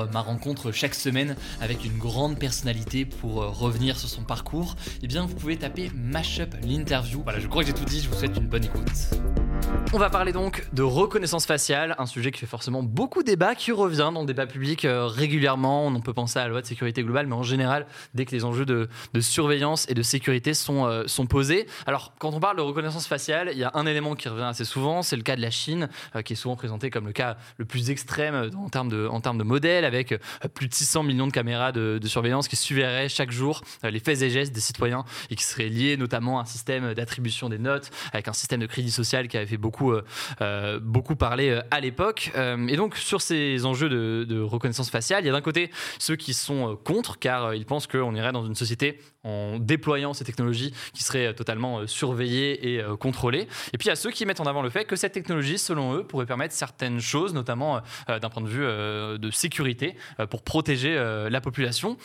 euh, ma rencontre chaque semaine avec une grande personnalité pour euh, revenir sur son parcours, eh bien vous pouvez taper Mashup l'interview. Voilà, je crois que j'ai tout dit, je vous souhaite une bonne écoute. On va parler donc de reconnaissance faciale, un sujet qui fait forcément beaucoup débat, qui revient dans le débat public euh, régulièrement. On peut penser à la loi de sécurité globale, mais en général, dès que les enjeux de, surveillance et de sécurité sont, sont posés. Alors, quand on parle de reconnaissance faciale, il y a un élément qui revient assez souvent, c'est le cas de la Chine, qui est souvent présenté comme le cas le plus extrême en termes de, modèle avec euh, plus de 600 millions de caméras de, surveillance qui suivraient chaque jour euh, les faits et gestes des citoyens et qui seraient liés notamment à un système d'attribution des notes, avec un système de crédit social qui avait fait beaucoup, euh, beaucoup parler à l'époque. et donc, sur ces enjeux de, de reconnaissance faciale, il y a d'un côté ceux qui sont contre, car ils pensent qu'on irait dans une société en déployant ces technologies qui seraient totalement surveillées et contrôlées. Et puis il y a ceux qui mettent en avant le fait que cette technologie, selon eux, pourrait permettre certaines choses, notamment d'un point de vue de sécurité euh, pour protéger euh, la population.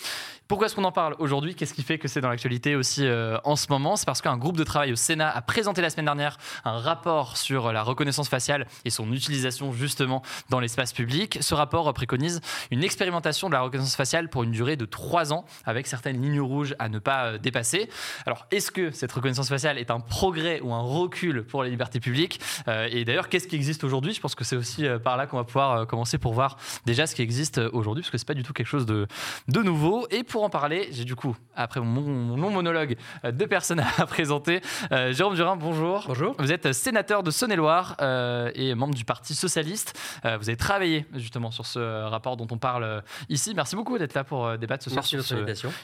Pourquoi est-ce qu'on en parle aujourd'hui? Qu'est-ce qui fait que c'est dans l'actualité aussi euh, en ce moment? C'est parce qu'un groupe de travail au Sénat a présenté la semaine dernière un rapport sur la reconnaissance faciale et son utilisation justement dans l'espace public. Ce rapport préconise une expérimentation de la reconnaissance faciale pour une durée de trois ans avec certaines lignes rouges à ne pas dépasser. Alors, est-ce que cette reconnaissance faciale est un progrès ou un recul pour les libertés publiques? Et d'ailleurs, qu'est-ce qui existe aujourd'hui? Je pense que c'est aussi par là qu'on va pouvoir commencer pour voir déjà ce qui existe aujourd'hui, parce que c'est pas du tout quelque chose de, de nouveau. Et pour en parler, j'ai du coup, après mon, long monologue, euh, deux personnes à présenter. Euh, Jérôme Durin, bonjour. Bonjour. Vous êtes sénateur de Saône-et-Loire euh, et membre du Parti Socialiste. vous avez travaillé justement sur ce rapport dont on parle ici. Merci beaucoup d'être là pour débattre ce soir sur ce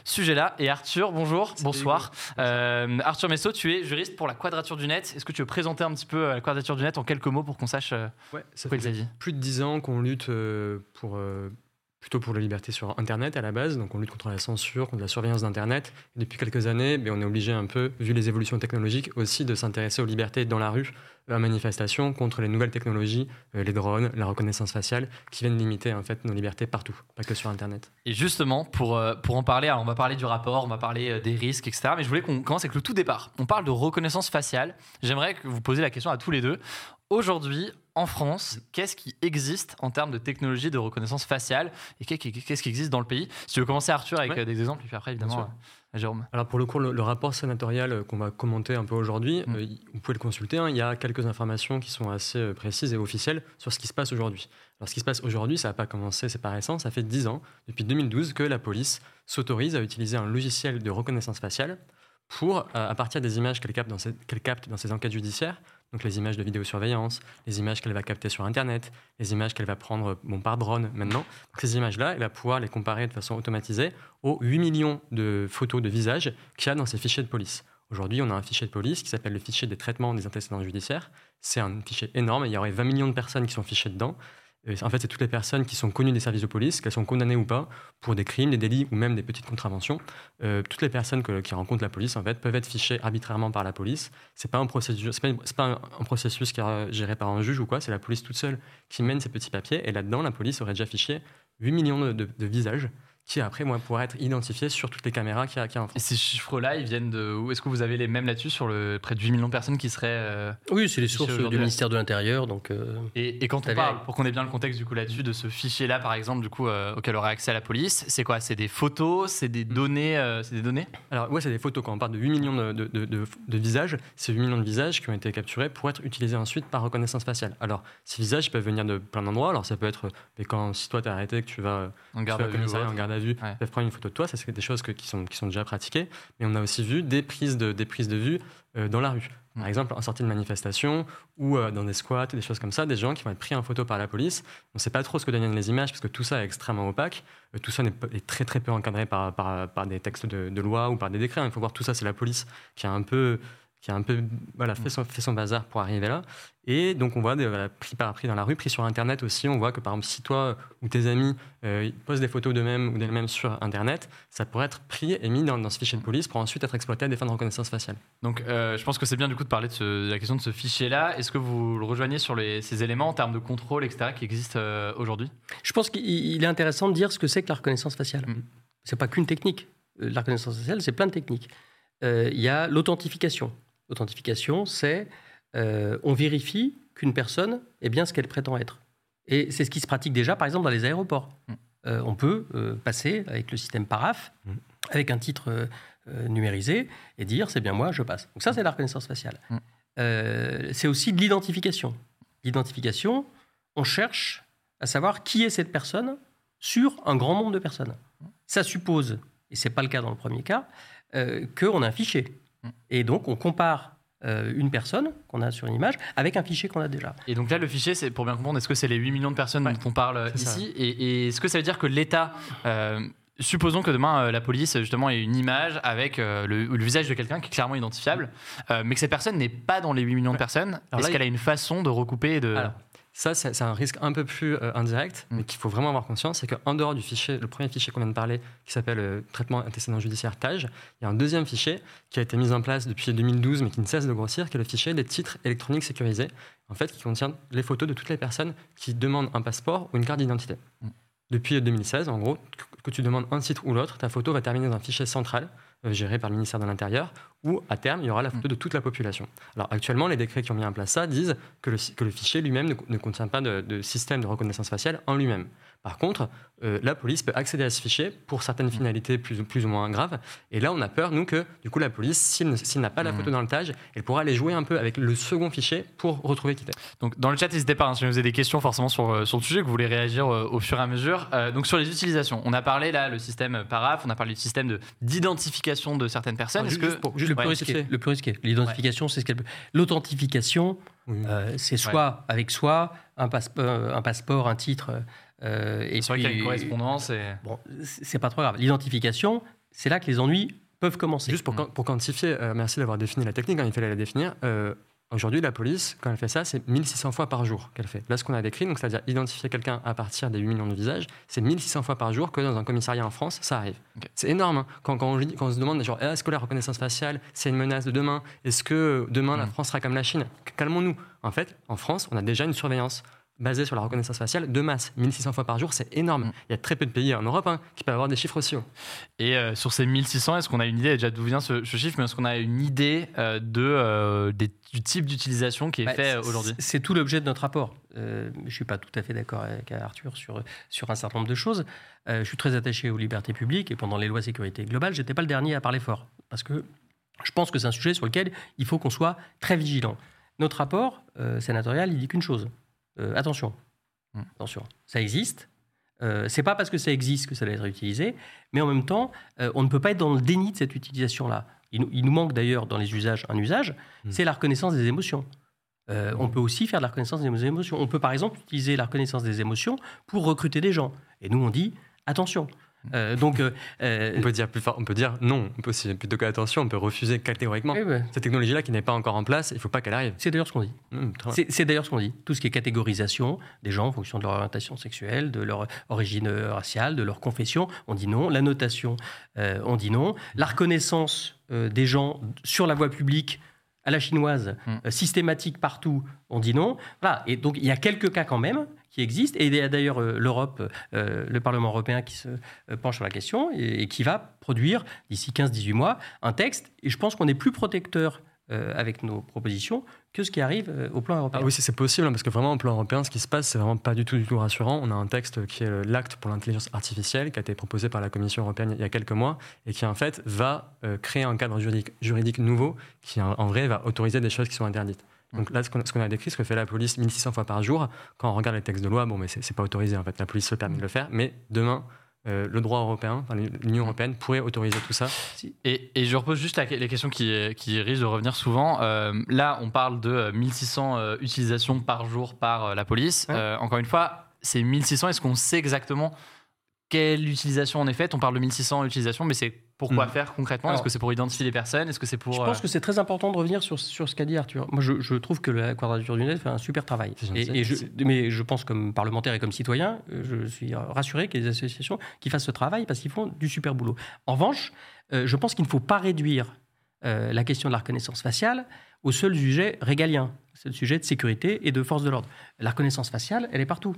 sujet-là. Et Arthur, bonjour, bonsoir. Arthur Messot, tu es juriste pour la Quadrature du Net. Est-ce que tu veux présenter un petit peu la Quadrature du Net en quelques mots pour qu'on sache ouais, ça quoi il Plus de dix ans qu'on lutte pour plutôt pour la liberté sur Internet à la base. Donc on lutte contre la censure, contre la surveillance d'Internet. Depuis quelques années, ben, on est obligé un peu, vu les évolutions technologiques, aussi de s'intéresser aux libertés dans la rue, à manifestation contre les nouvelles technologies, euh, les drones, la reconnaissance faciale, qui viennent limiter en fait nos libertés partout, pas que sur Internet. Et justement, pour, euh, pour en parler, on va parler du rapport, on va parler euh, des risques, etc. Mais je voulais qu'on commence avec le tout départ. On parle de reconnaissance faciale. J'aimerais que vous posiez la question à tous les deux. Aujourd'hui, en France, qu'est-ce qui existe en termes de technologie de reconnaissance faciale et qu'est-ce qui existe dans le pays Si tu veux commencer, Arthur, avec des exemples, puis après, évidemment, Jérôme. Alors, pour le coup, le, rapport sénatorial euh, qu'on va commenter un peu aujourd'hui, mm. euh, vous pouvez le consulter. Hein. il y a quelques informations qui sont assez euh, précises et officielles sur ce qui se passe aujourd'hui. Alors, ce qui se passe aujourd'hui, ça n'a pas commencé, c'est pas récent, ça fait 10 ans, depuis 2012, que la police s'autorise à utiliser un logiciel de reconnaissance faciale pour, à partir des images qu'elle capte, qu'elle capte dans ses enquêtes judiciaires, donc les images de vidéosurveillance, les images qu'elle va capter sur Internet, les images qu'elle va prendre bon, par drone maintenant. Ces images-là, elle va pouvoir les comparer de façon automatisée aux 8 millions de photos de visage qu'il y a dans ces fichiers de police. Aujourd'hui, on a un fichier de police qui s'appelle le fichier des traitements des antécédents judiciaires. C'est un fichier énorme, il y aurait 20 millions de personnes qui sont fichées dedans. En fait, c'est toutes les personnes qui sont connues des services de police, qu'elles sont condamnées ou pas pour des crimes, des délits ou même des petites contraventions. Euh, toutes les personnes qui rencontrent la police, en fait, peuvent être fichées arbitrairement par la police. C'est pas un processus, c'est pas, un, processus qui est géré par un juge ou quoi. C'est la police toute seule qui mène ces petits papiers. Et là-dedans, la police aurait déjà fiché 8 millions de visages qui après moi, pourraient être identifiés sur toutes les caméras qu'il y, a en France. Et ces chiffres-là, ils viennent de où? Est-ce que vous avez les mêmes là-dessus sur le près de 8 millions de personnes qui seraient euh, Oui, c'est les sources du ministère de l'Intérieur. Donc, euh, et, quand on parle, pour qu'on ait bien le contexte du coup là-dessus, de ce fichier-là, par exemple, du coup, euh, auquel aurait accès à la police, c'est quoi? C'est des photos, c'est des mm. données, c'est des données? Alors ouais, c'est des photos. Quand on parle de 8 millions de, de, de, visages, c'est 8 millions de visages qui ont été capturés pour être utilisés ensuite par reconnaissance faciale. Alors ces visages peuvent venir de plein d'endroits. Alors ça peut être, mais quand si toi t'es arrêté, que tu vas en garde à vue, en garde à vue, peuvent prendre une photo de toi, ça c'est des choses qui, sont, qui sont déjà pratiquées, mais on a aussi vu des prises de, des prises de vue euh, dans la rue. Par exemple, en sortie de manifestation ou euh, dans des squats, des choses comme ça, des gens qui vont être pris en photo par la police. On ne sait pas trop ce que deviennent les images parce que tout ça est extrêmement opaque. Euh, tout ça est, très très peu encadré par, par, par des textes de, loi ou par des décrets. Il faut voir tout ça, c'est la police qui a un peu qui a un peu voilà, fait, son, fait son bazar pour arriver là. Et donc on voit, des, pris par pris dans la rue, pris sur Internet aussi, on voit que par exemple si toi ou tes amis euh, posent des photos d'eux-mêmes ou d'elles-mêmes sur Internet, ça pourrait être pris et mis dans, ce fichier de police pour ensuite être exploité à des fins de reconnaissance faciale. Donc euh, je pense que c'est bien du coup de parler de, la question de ce fichier-là. Est-ce que vous le rejoignez sur ces éléments en termes de contrôle, etc., qui existent euh, aujourd'hui? Je pense qu'il est intéressant de dire ce que c'est que la reconnaissance faciale. Mm. C'est pas qu'une technique. La reconnaissance faciale, c'est plein de techniques. Il y a l'authentification. L'authentification, c'est euh, on vérifie qu'une personne est bien ce qu'elle prétend être. Et c'est ce qui se pratique déjà, par exemple, dans les aéroports. Mm. Euh, on peut euh, passer avec le système PARAF, mm. avec un titre numérisé, et dire c'est bien moi, je passe. Donc ça, c'est la reconnaissance faciale. Mm. c'est aussi de l'identification. L'identification, on cherche à savoir qui est cette personne sur un grand nombre de personnes. Ça suppose, et ce n'est pas le cas dans le premier cas, qu'on a un fichier. Et donc, on compare euh, une personne qu'on a sur une image avec un fichier qu'on a déjà. Et donc là, le fichier, c'est pour bien comprendre, est-ce que c'est les 8 millions de personnes dont on parle ici Et, est-ce que ça veut dire que l'État. Euh, supposons que demain euh, la police justement ait une image avec le, visage de quelqu'un qui est clairement identifiable, mais que cette personne n'est pas dans les 8 millions de personnes. Est-ce qu'elle a une façon de recouper de... Ça, c'est un risque un peu plus euh, indirect, mais mm. qu'il faut vraiment avoir conscience, c'est qu'en dehors du fichier, le premier fichier qu'on vient de parler, qui s'appelle euh, traitement antécédent judiciaire TAGE, il y a un deuxième fichier qui a été mis en place depuis 2012, mais qui ne cesse de grossir, qui est le fichier des titres électroniques sécurisés, en fait, qui contient les photos de toutes les personnes qui demandent un passeport ou une carte d'identité. Mm. Depuis 2016, en gros, que tu demandes un titre ou l'autre, ta photo va terminer dans un fichier central euh, géré par le ministère de l'Intérieur, où à terme, il y aura la photo mm. de toute la population. Alors actuellement, les décrets qui ont mis en place ça disent que le, que le fichier lui-même ne, contient pas de, de, système de reconnaissance faciale en lui-même. Par contre, euh, la police peut accéder à ce fichier pour certaines finalités plus, plus ou moins graves. Et là, on a peur, nous, que du coup, la police, s'il n'a pas la mmh. photo dans le tag, elle pourra aller jouer un peu avec le second fichier pour retrouver qui Donc, dans le chat, n'hésitez pas, hein, si vous avez des questions forcément sur, euh, sur le sujet, que vous voulez réagir euh, au fur et à mesure. donc, sur les utilisations, on a parlé là, le système PARAF, on a parlé du système d'identification de, certaines personnes. Est-ce que... le, plus risqué, le plus risqué. L'identification, c'est ce qu'elle peut. L'authentification, c'est soit avec soi, un, un passeport, un titre euh, et c'est vrai qu'il y a une correspondance. Et... Bon, c'est pas trop grave. L'identification, c'est là que les ennuis peuvent commencer. Juste pour, mm. pour quantifier, euh, merci d'avoir défini la technique, hein, il fallait la définir. Aujourd'hui, la police, quand elle fait ça, c'est 1600 fois par jour qu'elle fait. Là, ce qu'on a décrit, donc c'est-à-dire identifier quelqu'un à partir des 8 millions de visages, c'est 1600 fois par jour que dans un commissariat en France, ça arrive. C'est énorme. Hein. Quand, quand, on, quand, on, se demande, genre, est-ce que la reconnaissance faciale, c'est une menace de demain? Est-ce que demain, la mm. France sera comme la Chine? Calmons-nous. En fait, en France, on a déjà une surveillance basé sur la reconnaissance faciale de masse. 1600 fois par jour, c'est énorme. Mm. Il y a très peu de pays en Europe hein, qui peuvent avoir des chiffres aussi hauts. Et euh, sur ces 1600, est-ce qu'on a une idée déjà d'où vient ce, chiffre, mais est-ce qu'on a une idée euh, de, euh, du type d'utilisation qui est bah, fait aujourd'hui? C'est tout l'objet de notre rapport. je ne suis pas tout à fait d'accord avec Arthur sur, sur un certain nombre de choses. je suis très attaché aux libertés publiques et pendant les lois sécurité globale, je n'étais pas le dernier à parler fort. Parce que je pense que c'est un sujet sur lequel il faut qu'on soit très vigilant. Notre rapport sénatorial, il dit qu'une chose euh, attention, hmm. attention, ça existe. Euh, c'est pas parce que ça existe que ça va être utilisé, mais en même temps, euh, on ne peut pas être dans le déni de cette utilisation-là. Il, nous manque d'ailleurs dans les usages un usage, hmm. c'est la reconnaissance des émotions. On peut aussi faire de la reconnaissance des émotions. On peut par exemple utiliser la reconnaissance des émotions pour recruter des gens. Et nous, on dit attention. Euh, donc, euh, on peut dire plus fort, on peut dire non. On peut aussi, plutôt que attention, on peut refuser catégoriquement. ben, Cette technologie-là qui n'est pas encore en place, il ne faut pas qu'elle arrive. c'est d'ailleurs ce qu'on dit. Mmh. C'est d'ailleurs ce qu'on dit. Tout ce qui est catégorisation des gens en fonction de leur orientation sexuelle, de leur origine euh, raciale, de leur confession, on dit non. La notation, euh, on dit non. La reconnaissance euh, des gens sur la voie publique à la chinoise, Mm. euh, systématique partout, on dit non. Voilà. Et donc il y a quelques cas quand même qui existent. Et il y a d'ailleurs euh, l'Europe, euh, le Parlement européen qui se penche sur la question et, et qui va produire d'ici 15-18 mois un texte. Et je pense qu'on est plus protecteur euh, avec nos propositions que ce qui arrive euh, au plan européen. Ah oui, c'est possible, parce que vraiment, au plan européen, ce qui se passe, c'est vraiment pas du tout, du tout rassurant. On a un texte qui est l'acte pour l'intelligence artificielle, qui a été proposé par la Commission européenne il y a quelques mois, et qui, en fait, va euh, créer un cadre juridique, juridique nouveau, qui, en, vrai, va autoriser des choses qui sont interdites. Donc là, ce qu'on a décrit, ce que fait la police 1600 fois par jour, quand on regarde les textes de loi, bon, mais c'est c'est pas autorisé, en fait. La police se permet de le faire, mais demain, euh, le droit européen, enfin, l'Union européenne pourrait autoriser tout ça. Et, et je repose juste la, les questions qui, qui risquent de revenir souvent. Euh, là, on parle de euh, 1600 euh, utilisations par jour par euh, la police. Ouais. Euh, encore une fois, c'est 1600. Est-ce qu'on sait exactement quelle utilisation en est faite? On parle de 1600 utilisations, mais c'est pourquoi Mm. faire concrètement? Est-ce que c'est pour identifier les personnes? Est-ce que c'est pour... Je pense euh, que c'est très important de revenir sur, sur ce qu'a dit Arthur. Moi, je, je trouve que la Quadrature du Net fait un super travail. Et, et je, mais je pense, comme parlementaire et comme citoyen, euh, je suis rassuré qu'il y ait des associations qui fassent ce travail parce qu'ils font du super boulot. En revanche, euh, je pense qu'il ne faut pas réduire euh, la question de la reconnaissance faciale au seul sujet régalien, c'est le sujet de sécurité et de force de l'ordre. La reconnaissance faciale, elle est partout.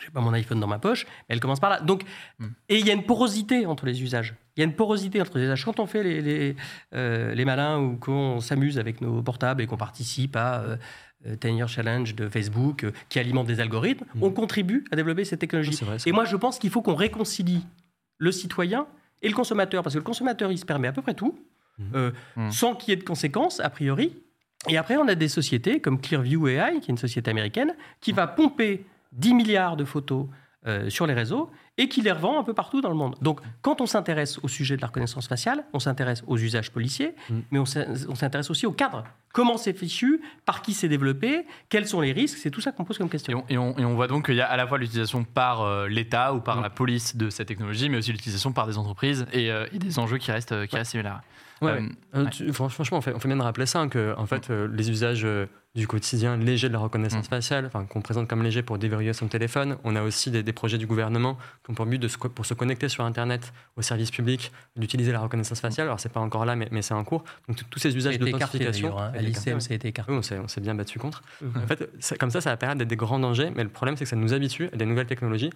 Je n'ai pas mon iPhone dans ma poche, mais elle commence par là. Donc, Mm. et il y a une porosité entre les usages. Il y a une porosité entre les usages. Quand on fait les, les, euh, les malins ou qu'on s'amuse avec nos portables et qu'on participe à euh, euh, 10 Year Challenge de Facebook euh, qui alimente des algorithmes, Mm. on contribue à développer cette technologie. Vrai, Et moi, je pense qu'il faut qu'on réconcilie le citoyen et le consommateur, parce que le consommateur, il se permet à peu près tout, Mhm. sans qu'il y ait de conséquences, a priori. Et après, on a des sociétés comme Clearview AI, qui est une société américaine, qui va pomper 10 milliards de photos euh, sur les réseaux et qui les revend un peu partout dans le monde. Donc, quand on s'intéresse au sujet de la reconnaissance faciale, on s'intéresse aux usages policiers, Mhm. mais on s'in- on s'intéresse aussi au cadre. Comment c'est fichu Par qui c'est développé Quels sont les risques C'est tout ça qu'on pose comme Et question. on, et on- et on voit donc qu'il y a à la fois l'utilisation par euh, l'État ou par Mm. la police de cette technologie, mais aussi l'utilisation par des entreprises et, euh, et des enjeux qui restent, euh, qui restent similaires. Ouais, Euh. Euh, tu- franchement, on fait, on fait bien de rappeler ça, hein, que en fait, euh, les usages euh, du quotidien légers de la reconnaissance Mm. faciale, qu'on présente comme léger pour déverrouiller son téléphone, on a aussi des, des projets du gouvernement qui ont pour but de se, pour se connecter sur Internet aux services publics, d'utiliser la reconnaissance faciale. Alors, c'est pas encore là, mais, mais c'est en cours. Donc, tous ces usages d'authentification. hein. À l'ICM, ça a été écarté. Oui, on s'est, bien battu contre. Mhm. En fait, comme ça, ça va permettre d'être des grands dangers, mais le problème, c'est que ça nous habitue à des nouvelles technologies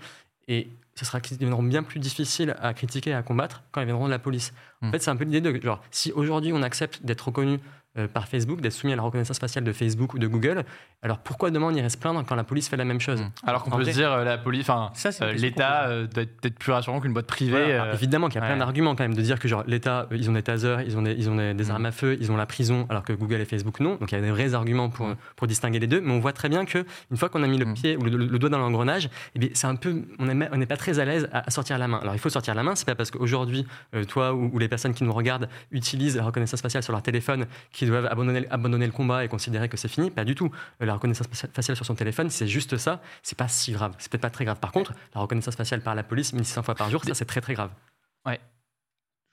et ce sera qui deviendront bien plus difficiles à critiquer et à combattre quand elles viendront de la police. En Mm. fait, c'est un peu l'idée de genre, si aujourd'hui on accepte d'être reconnu euh, par Facebook, d'être soumis à la reconnaissance faciale de Facebook ou de Google, alors pourquoi demain on irait se plaindre quand la police fait la même chose Mm. Alors qu'on peut vrai- se dire euh, la police, enfin euh, l'État doit être plus rassurant qu'une boîte privée. Voilà, évidemment qu'il y a plein ouais. d'arguments quand même de dire que genre l'État, ils ont des tasers, ils ont des, ils ont des, des Mm. armes à feu, ils ont la prison, alors que Google et Facebook non. Donc il y a des vrais arguments pour, Mm. pour distinguer les deux. Mais on voit très bien que une fois qu'on a mis le Mm. pied ou le, le- le doigt dans l'engrenage, eh c'est un peu, on n'est on pas très à l'aise à, à sortir la main. Alors il faut sortir la main, c'est pas parce qu'aujourd'hui euh, toi ou, ou les personnes qui nous regardent utilisent la reconnaissance faciale sur leur téléphone qui doivent abandonner, abandonner le combat et considérer que c'est fini. Pas du tout. Euh, La reconnaissance faciale sur son téléphone, c'est juste ça. C'est pas si grave. C'est peut-être pas très grave. Par contre, la reconnaissance faciale par la police, 1600 fois par jour, ça c'est très très grave.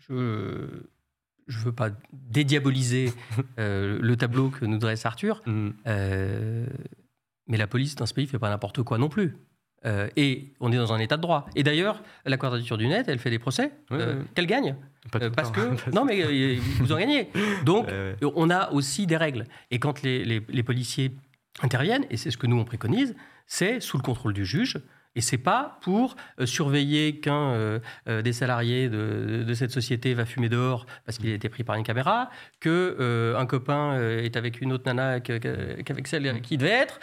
je ne veux pas dédiaboliser euh, le tableau que nous dresse Arthur, Mm. euh, mais la police dans ce pays fait pas n'importe quoi non plus. Euh, et on est dans un état de droit. Et d'ailleurs, la Quadrature du Net, elle fait des procès Ouais, euh, ouais. qu'elle gagne. Euh, parce temps. que. non, mais vous en gagnez. Donc, ouais. on a aussi des règles. Et quand les, les- les policiers interviennent, et c'est ce que nous on préconise, c'est sous le contrôle du juge. Et c'est pas pour euh, surveiller qu'un euh, euh, des salariés de, de cette société va fumer dehors parce qu'il a été pris par une caméra, que un copain est avec une autre nana qu'avec celle qui devait être,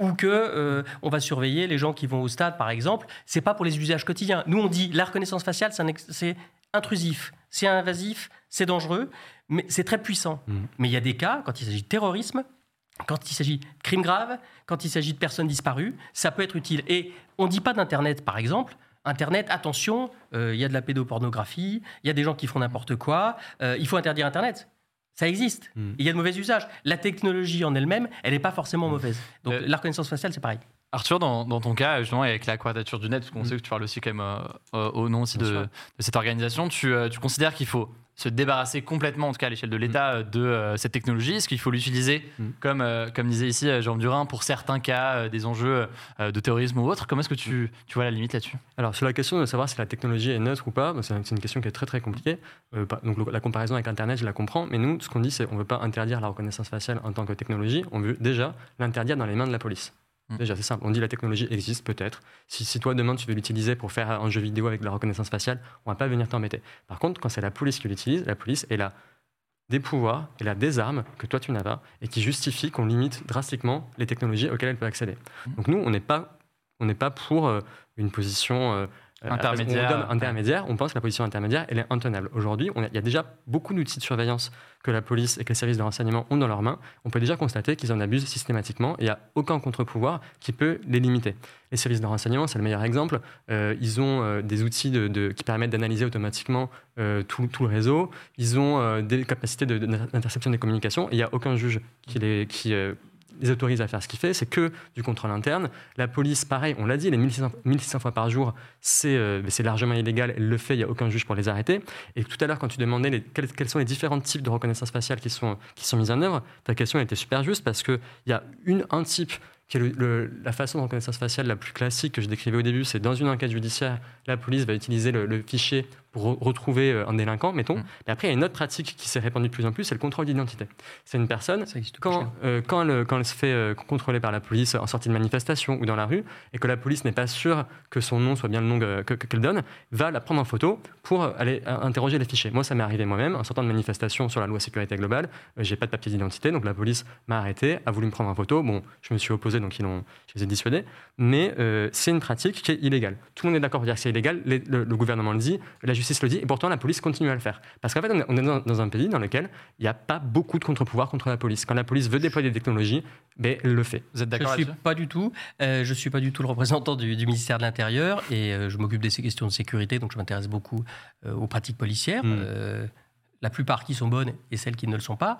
ou que on va surveiller les gens qui vont au stade, par exemple. C'est pas pour les usages quotidiens. Nous on dit la reconnaissance faciale, c'est intrusif, c'est invasif, c'est dangereux, mais c'est très puissant. Mhm. Mais il y a des cas, quand il s'agit de terrorisme, quand il s'agit de crimes graves, quand il s'agit de personnes disparues, ça peut être utile. Et on ne dit pas d'Internet, par exemple. Internet, attention, euh, il y a de la pédopornographie, il y a des gens qui font n'importe quoi, euh, il faut interdire Internet. Ça existe. Mm. Il y a de mauvais usages. La technologie en elle-même, elle n'est pas forcément mauvaise. Donc Euh, la reconnaissance faciale, c'est pareil. Arthur, dans, dans, ton cas, justement, avec la quadrature du net, parce qu'on Mm. sait que tu parles aussi quand même euh, euh, au nom aussi de, cette organisation, tu, euh, tu considères qu'il faut se débarrasser complètement, en tout cas à l'échelle de l'État, euh, de cette technologie? Est-ce qu'il faut l'utiliser, Mm. comme, comme disait ici Jean Durin, pour certains cas, des enjeux de terrorisme ou autre? Comment est-ce que tu, tu vois la limite là-dessus? Alors, sur la question de savoir si la technologie est neutre ou pas, bah, c'est une question qui est très très compliquée. Donc, la comparaison avec Internet, je la comprends, mais nous, ce qu'on dit, c'est qu'on ne veut pas interdire la reconnaissance faciale en tant que technologie, on veut déjà l'interdire dans les mains de la police. Mm. Déjà, c'est simple. On dit la technologie existe peut-être. Si, si toi, demain, tu veux l'utiliser pour faire un jeu vidéo avec de la reconnaissance faciale, on va pas venir t'embêter. Par contre, quand c'est la police qui l'utilise, la police, elle a des pouvoirs, elle a des armes que toi, tu n'as pas, et qui justifient qu'on limite drastiquement les technologies auxquelles elle peut accéder. Mm. Donc nous, on n'est pas, on n'est pas pour euh, une position euh, Intermédiaire. on donne intermédiaire. On pense que la position intermédiaire, elle est intenable. Aujourd'hui, il y a déjà beaucoup d'outils de surveillance que la police et que les services de renseignement ont dans leurs mains. On peut déjà constater qu'ils en abusent systématiquement et il n'y a aucun contre-pouvoir qui peut les limiter. Les services de renseignement, c'est le meilleur exemple. Euh, ils ont euh, des outils de- de- qui permettent d'analyser automatiquement euh, tout, tout le réseau. Ils ont euh, des capacités de- d'interception des communications et il n'y a aucun juge qui les, qui, euh, les autorise à faire ce qu'il fait. C'est que du contrôle interne. La police, pareil, on l'a dit, les 1600, 1600 fois par jour, c'est euh, c'est largement illégal. Elle le fait, il n'y a aucun juge pour les arrêter. Et tout à l'heure, quand tu demandais quels, sont les différents types de reconnaissance faciale qui sont, qui sont mis en œuvre, ta question était super juste parce qu'il y a une, un type qui est la façon de reconnaissance faciale la plus classique que je décrivais au début, c'est dans une enquête judiciaire, la police va utiliser le fichier pour retrouver euh, un délinquant, mettons. Mm. Mais après, il y a une autre pratique qui s'est répandue de plus en plus, c'est le contrôle d'identité. C'est une personne Ça quand, euh, quand, elle, quand elle se fait euh, contrôler par la police en sortie de manifestation ou dans la rue, et que la police n'est pas sûre que son nom soit bien le nom que- que- qu'elle donne, va la prendre en photo pour aller euh, interroger les fichiers. Moi, ça m'est arrivé moi-même, en sortant de manifestation sur la loi sécurité globale, euh, j'ai pas de papier d'identité, donc la police m'a arrêté, a voulu me prendre en photo. Bon, je me suis opposé, donc ils l'ont, je les ai dissuadés. Mais c'est une pratique qui est illégale. Tout le monde est d'accord pour dire que c'est illégal, les- le, le gouvernement le dit, la justice le dit, et pourtant la police continue à le faire. Parce qu'en fait, on est- dans, un pays dans lequel il n'y a pas beaucoup de contre-pouvoirs contre la police. Quand la police veut déployer des technologies, ben, elle le fait. Vous êtes Je d'accord suis là-dessus? pas du tout. euh, je suis pas du tout le représentant du, du ministère de l'Intérieur et euh, je m'occupe de ces questions de sécurité, donc je m'intéresse beaucoup euh, aux pratiques policières. Mm. euh, la plupart qui sont bonnes et celles qui ne le sont pas.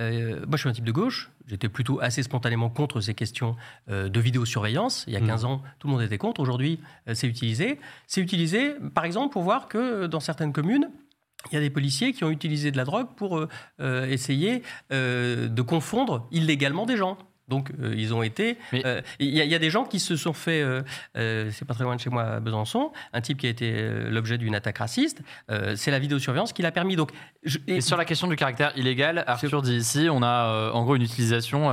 Euh, moi, je suis un type de gauche. J'étais plutôt assez spontanément contre ces questions euh, de vidéosurveillance. Il y a Mm. 15 ans, tout le monde était contre. Aujourd'hui, euh, c'est utilisé. C'est utilisé, par exemple, pour voir que dans certaines communes, il y a des policiers qui ont utilisé de la drogue pour essayer de confondre illégalement des gens. Donc, euh, ils ont été. Euh, Il y, a- il y a des gens qui se sont fait. euh, c'est pas très loin de chez moi, à Besançon. Un type qui a été l'objet d'une attaque raciste. C'est la vidéosurveillance qui l'a permis. Donc, je- et- Et sur la question du caractère illégal, Arthur dit ici, on a en gros une utilisation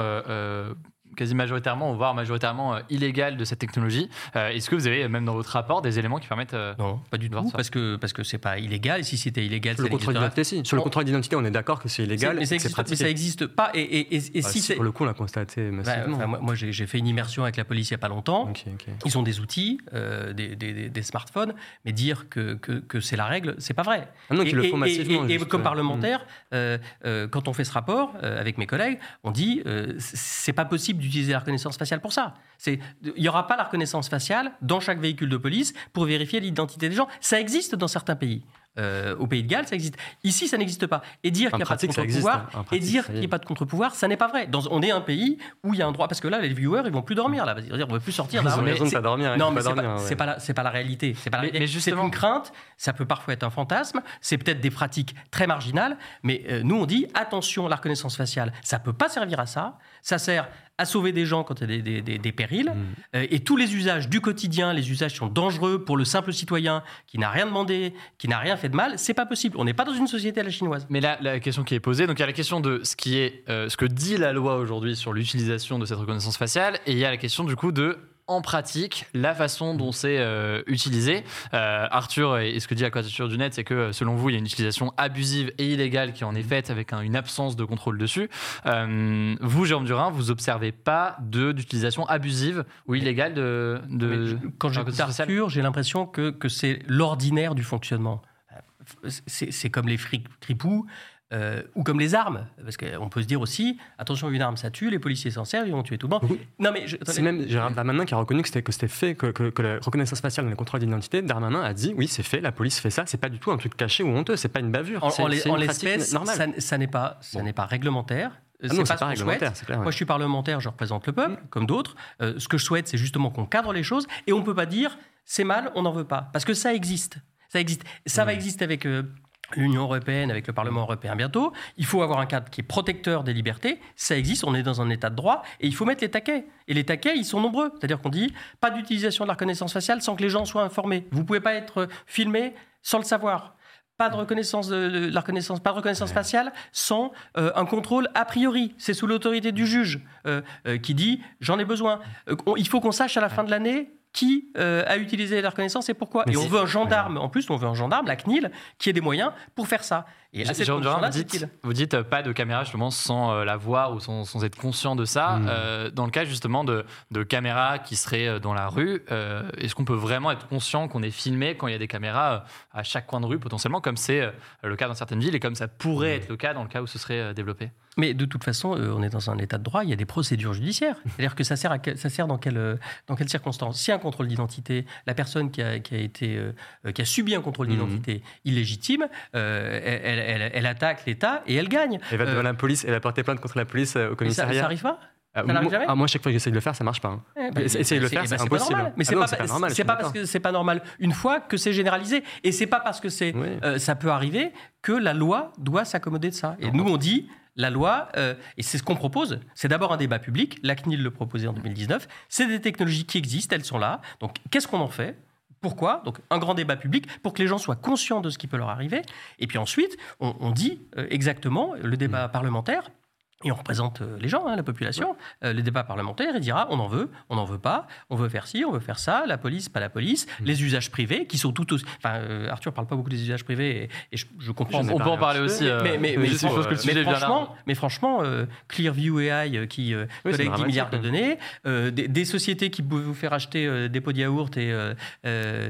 quasi majoritairement, voire majoritairement euh, illégale de cette technologie. Euh, Est-ce que vous avez, même dans votre rapport, des éléments qui permettent... euh, non, pas du tout, parce que parce que c'est pas illégal. Et si c'était illégal, Sur le contrôle n'existerait d'identité, si. Sur le On- contrôle d'identité, on est d'accord que c'est illégal. mais, ça et existe, mais pratiqué. ça existe pas. Et, et- et- et Ah, si si, c'est. pour le coup, on l'a constaté massivement. enfin, moi, moi, j'ai fait une immersion avec la police il n'y a pas longtemps. Ils ont des outils, euh, des, des- des- des smartphones, mais dire que, que, que c'est la règle, c'est pas vrai. Ah non, qu'ils le Et- font et- massivement. Et, et comme parlementaire, euh, euh, quand on fait ce rapport euh, avec mes collègues, on dit euh, c'est pas possible d'utiliser la reconnaissance faciale pour ça. Il y aura pas la reconnaissance faciale dans chaque véhicule de police pour vérifier l'identité des gens. Ça existe dans certains pays. Euh, au Pays de Galles, ça existe. Ici, ça n'existe pas. Et dire qu'il n'y a pas de contre-pouvoir, hein. Et dire qu'il n'y a pas de contre-pouvoir, ça n'est pas vrai. Dans- on est un pays où il y a un droit, parce que là, les viewers, ils vont plus dormir là. On veut plus sortir. Ils là. ont raison de pas dormir. hein, non, mais c'est pas, ouais. c'est pas la, c'est pas la réalité. C'est pas la justement- une crainte. Ça peut parfois être un fantasme. C'est peut-être des pratiques très marginales. Mais euh, nous, on dit attention, la reconnaissance faciale, ça peut pas servir à ça. Ça sert à sauver des gens quand il y a des, des- des- des périls. Mm. Euh, et tous les usages du quotidien, les usages qui sont dangereux pour le simple citoyen qui n'a rien demandé, qui n'a rien fait de mal, c'est pas possible. On n'est pas dans une société à la chinoise. Mais là, la question qui est posée, donc il y a la question de ce qui est, euh, ce que dit la loi aujourd'hui sur l'utilisation de cette reconnaissance faciale, et il y a la question du coup de en pratique, la façon dont c'est euh, utilisé. Euh, Arthur, et, et ce que dit la Quadrature du Net, c'est que euh, selon vous, il y a une utilisation abusive et illégale qui en est faite avec un- une absence de contrôle dessus. Euh, vous, Jérôme Durin, vous observez pas d'utilisation abusive ou illégale de. de je- quand j'écoute Arthur, j'ai l'impression que, que c'est l'ordinaire du fonctionnement. C'est comme les fric euh, ou comme les armes. Parce qu'on peut se dire aussi, attention, une arme, ça tue, les policiers s'en servent, ils vont tuer tout le monde. Non, mais je- C'est même Gérard Darmanin qui a reconnu que c'était que c'était fait, que, que- que la reconnaissance faciale dans les contrôles d'identité, Darmanin a dit oui, c'est fait, la police fait ça, c'est pas du tout un truc caché ou honteux, c'est pas une bavure. en, c'est en l'es- c'est en une pratique l'espèce, ça, ça n'est pas, ça Bon. n'est pas réglementaire. Ah non, c'est pas, réglementaire, c'est clair. Moi, je suis parlementaire, je représente le peuple, comme d'autres. Euh, ce que je souhaite, c'est justement qu'on cadre les choses et on ne peut pas dire c'est mal, on n'en veut pas. Parce que ça existe. Ça existe. Ça va exister avec. Euh, L'Union européenne, avec le Parlement européen bientôt, il faut avoir un cadre qui est protecteur des libertés. Ça existe, on est dans un état de droit et il faut mettre les taquets. Et les taquets, ils sont nombreux. C'est-à-dire qu'on dit pas d'utilisation de la reconnaissance faciale sans que les gens soient informés. Vous ne pouvez pas être filmé sans le savoir pas de reconnaissance de, la reconnaissance, pas de reconnaissance faciale sans euh, un contrôle a priori. C'est sous l'autorité du juge euh, euh, qui dit j'en ai besoin. il faut qu'on sache à la fin de l'année qui a utilisé la reconnaissance et pourquoi. et on veut un gendarme, en plus on veut un gendarme, la CNIL, qui ait des moyens pour faire ça. Et à cette vous, dites, vous dites euh, pas de caméra justement sans euh, la voir ou sans, sans, être conscient de ça. Hmm. Euh, dans le cas justement de, de caméras qui seraient dans la rue, est-ce qu'on peut vraiment être conscient qu'on est filmé quand il y a des caméras à chaque coin de rue potentiellement, comme c'est le cas dans certaines villes et comme ça pourrait hmm. être le cas dans le cas où ce serait développé? Mais de toute façon, on est dans un état de droit, il y a des procédures judiciaires. C'est-à-dire que ça sert, à, ça sert dans, quelles dans quelles circonstances Si un contrôle d'identité, la personne qui a, qui a, été, qui a subi un contrôle hmm. d'identité illégitime, elle, elle, attaque l'État et elle gagne. Elle va devant euh, la police, elle a porté plainte contre la police euh, au commissariat. Ça, n'arrive pas ah, moi, jamais ah, moi, chaque fois que j'essaie de le faire, ça marche pas. Hein. Eh ben, Essayer de le faire, c'est bah, impossible. Mais c'est ah pas, normal. C'est pas parce que c'est pas normal. Une fois que c'est généralisé, et c'est pas parce que c'est, euh, ça peut arriver que la loi doit s'accommoder de ça. Et nous, on dit, la loi, et c'est ce qu'on propose, c'est d'abord un débat public. La CNIL le proposait en 2019. C'est des technologies qui existent, elles sont là. Donc, qu'est-ce qu'on en fait? Pourquoi? Donc un grand débat public pour que les gens soient conscients de ce qui peut leur arriver. Et puis ensuite, on, dit euh, exactement le débat mmh. parlementaire et on représente euh, les gens, hein, la population, euh, les débats parlementaires, il dira on en veut, on n'en veut pas, on veut faire ci, on veut faire ça, la police, pas la police, mm. les usages privés qui sont tout aussi. Enfin, euh, Arthur parle pas beaucoup des usages privés et, je, comprends. on peut en parler aussi. mais, mais, mais, franchement, mais franchement Clearview AI qui collecte 10 milliards de données, des, sociétés qui peuvent vous faire acheter des pots de yaourt et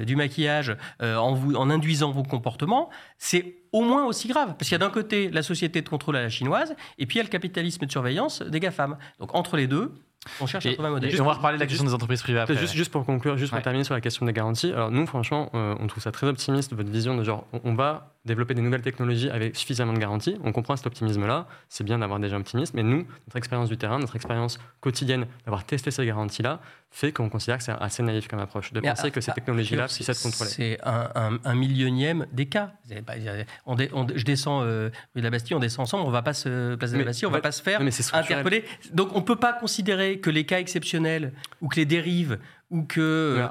du maquillage en, vous, en induisant vos comportements, c'est au moins aussi grave. Parce qu'il y a d'un côté la société de contrôle à la chinoise, et puis il y a le capitalisme de surveillance des GAFAM. Donc entre les deux, on cherche à trouver un modèle. on va reparler de la question des entreprises privées après. Juste, pour conclure, juste pour terminer sur la question des garanties. Alors nous, franchement, euh, on trouve ça très optimiste, votre vision de genre, on va développer des nouvelles technologies avec suffisamment de garanties. On comprend cet optimisme-là, c'est bien d'avoir déjà optimiste, mais nous, notre expérience du terrain, notre expérience quotidienne d'avoir testé ces garanties-là, fait qu'on considère que c'est assez naïf comme approche, de penser que ces technologies-là puissent être contrôlées. C'est un, millionième des cas. je descends euh, de la Bastille, on descend ensemble, on va pas se placer de la Bastille, on va pas se faire interpeller. Donc on ne peut pas considérer que les cas exceptionnels ou que les dérives ou que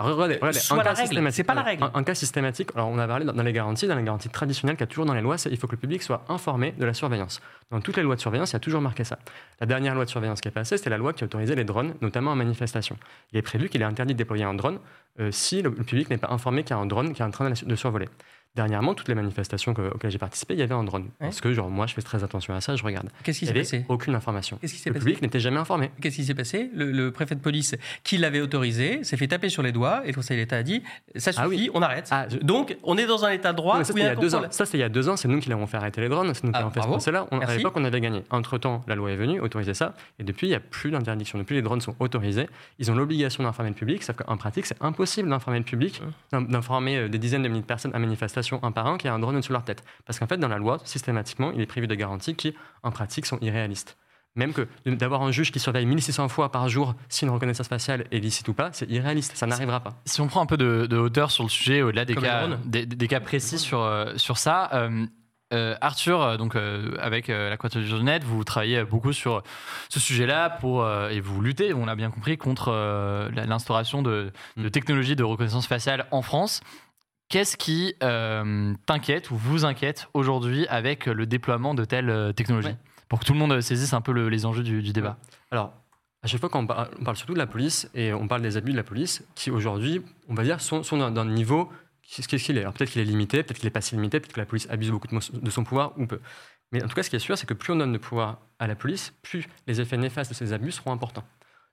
soit la règle. C'est pas la règle. Un, cas systématique. Alors on a parlé dans, les garanties, dans les garanties traditionnelles qu'il y a toujours dans les lois, c'est il faut que le public soit informé de la surveillance. Dans toutes les lois de surveillance, il y a toujours marqué ça. La dernière loi de surveillance qui est passée, c'était la loi qui autorisait les drones, notamment en manifestation. Il est prévu qu'il est interdit de déployer un drone euh, si le, public n'est pas informé qu'il y a un drone qui est en train de survoler. Dernièrement, toutes les manifestations auxquelles j'ai participé, il y avait un drone. Parce que, genre, moi, je fais très attention à ça, je regarde. Qu'est-ce qui s'est passé Aucune information. Qu'est-ce qui s'est passé Le public n'était jamais informé. Qu'est-ce qui s'est passé le, préfet de police qui l'avait autorisé s'est fait taper sur les doigts et le Conseil d'État a dit ça ah suffit, on arrête. Ah, Donc, on est dans un état de droit. ça, c'était il y a deux ans. Ça, c'était il y a deux ans. C'est nous qui l'avons fait arrêter les drones. C'est nous qui ah, avons fait ce procès-là. À l'époque, on avait gagné. Entre-temps, la loi est venue, autorisé ça. Et depuis, il n'y a plus d'interdiction. Depuis, les drones sont autorisés. Ils ont l'obligation d'informer le public. Sauf qu'en pratique, c'est impossible d'informer le public, d'informer euh, des dizaines de milliers de personnes à un par un qui a drone au-dessus leur tête. Parce qu'en fait, dans la loi, systématiquement, il est prévu des garanties qui, en pratique, sont irréalistes. Même que d'avoir un juge qui surveille 1600 fois par jour si une reconnaissance faciale est licite ou pas, c'est irréaliste, ça n'arrivera pas. Si on prend un peu de, hauteur sur le sujet, au-delà des, cas, des, cas précis sur, euh, sur ça, euh, euh, Arthur, donc avec la Quatrième Journée, vous travaillez beaucoup sur ce sujet-là pour et vous luttez, on l'a bien compris, contre l'instauration de, de mm. technologies de reconnaissance faciale en France. Qu'est-ce qui euh, t'inquiète ou vous inquiète aujourd'hui avec le déploiement de telles euh, technologies Pour que tout le monde saisisse un peu les enjeux du, débat. Alors, à chaque fois qu'on parle, on parle surtout de la police et on parle des abus de la police qui aujourd'hui, on va dire, sont, sont d'un niveau qu'est-ce qu'il est Alors peut-être qu'il est limité, peut-être qu'il n'est pas si limité, peut-être que la police abuse beaucoup de, son pouvoir ou peu. Mais en tout cas, ce qui est sûr, c'est que plus on donne de pouvoir à la police, plus les effets néfastes de ces abus seront importants.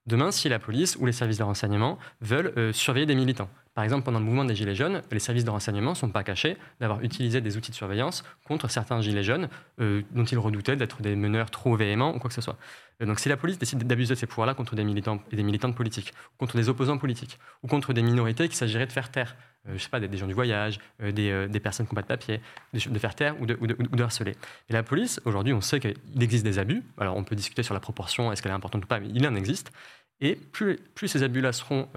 Demain, si la police ou les services de renseignement veulent euh, surveiller des militants, par exemple, pendant le mouvement des Gilets jaunes, les services de renseignement ne sont pas cachés d'avoir utilisé des outils de surveillance contre certains Gilets jaunes euh, dont ils redoutaient d'être des meneurs trop véhéments ou quoi que ce soit. Euh, donc si la police décide d'abuser de ces pouvoirs-là contre des militants et des militantes politiques, contre des opposants politiques, ou contre des minorités qu'il s'agirait de faire taire, je sais pas, des, gens du voyage, des, des, personnes qui n'ont pas de papier, de, faire taire ou de, ou de, harceler. Et la police, aujourd'hui, on sait qu'il existe des abus. Alors, on peut discuter sur la proportion, est-ce qu'elle est importante ou pas, mais il en existe. Et plus, plus ces abus-là seront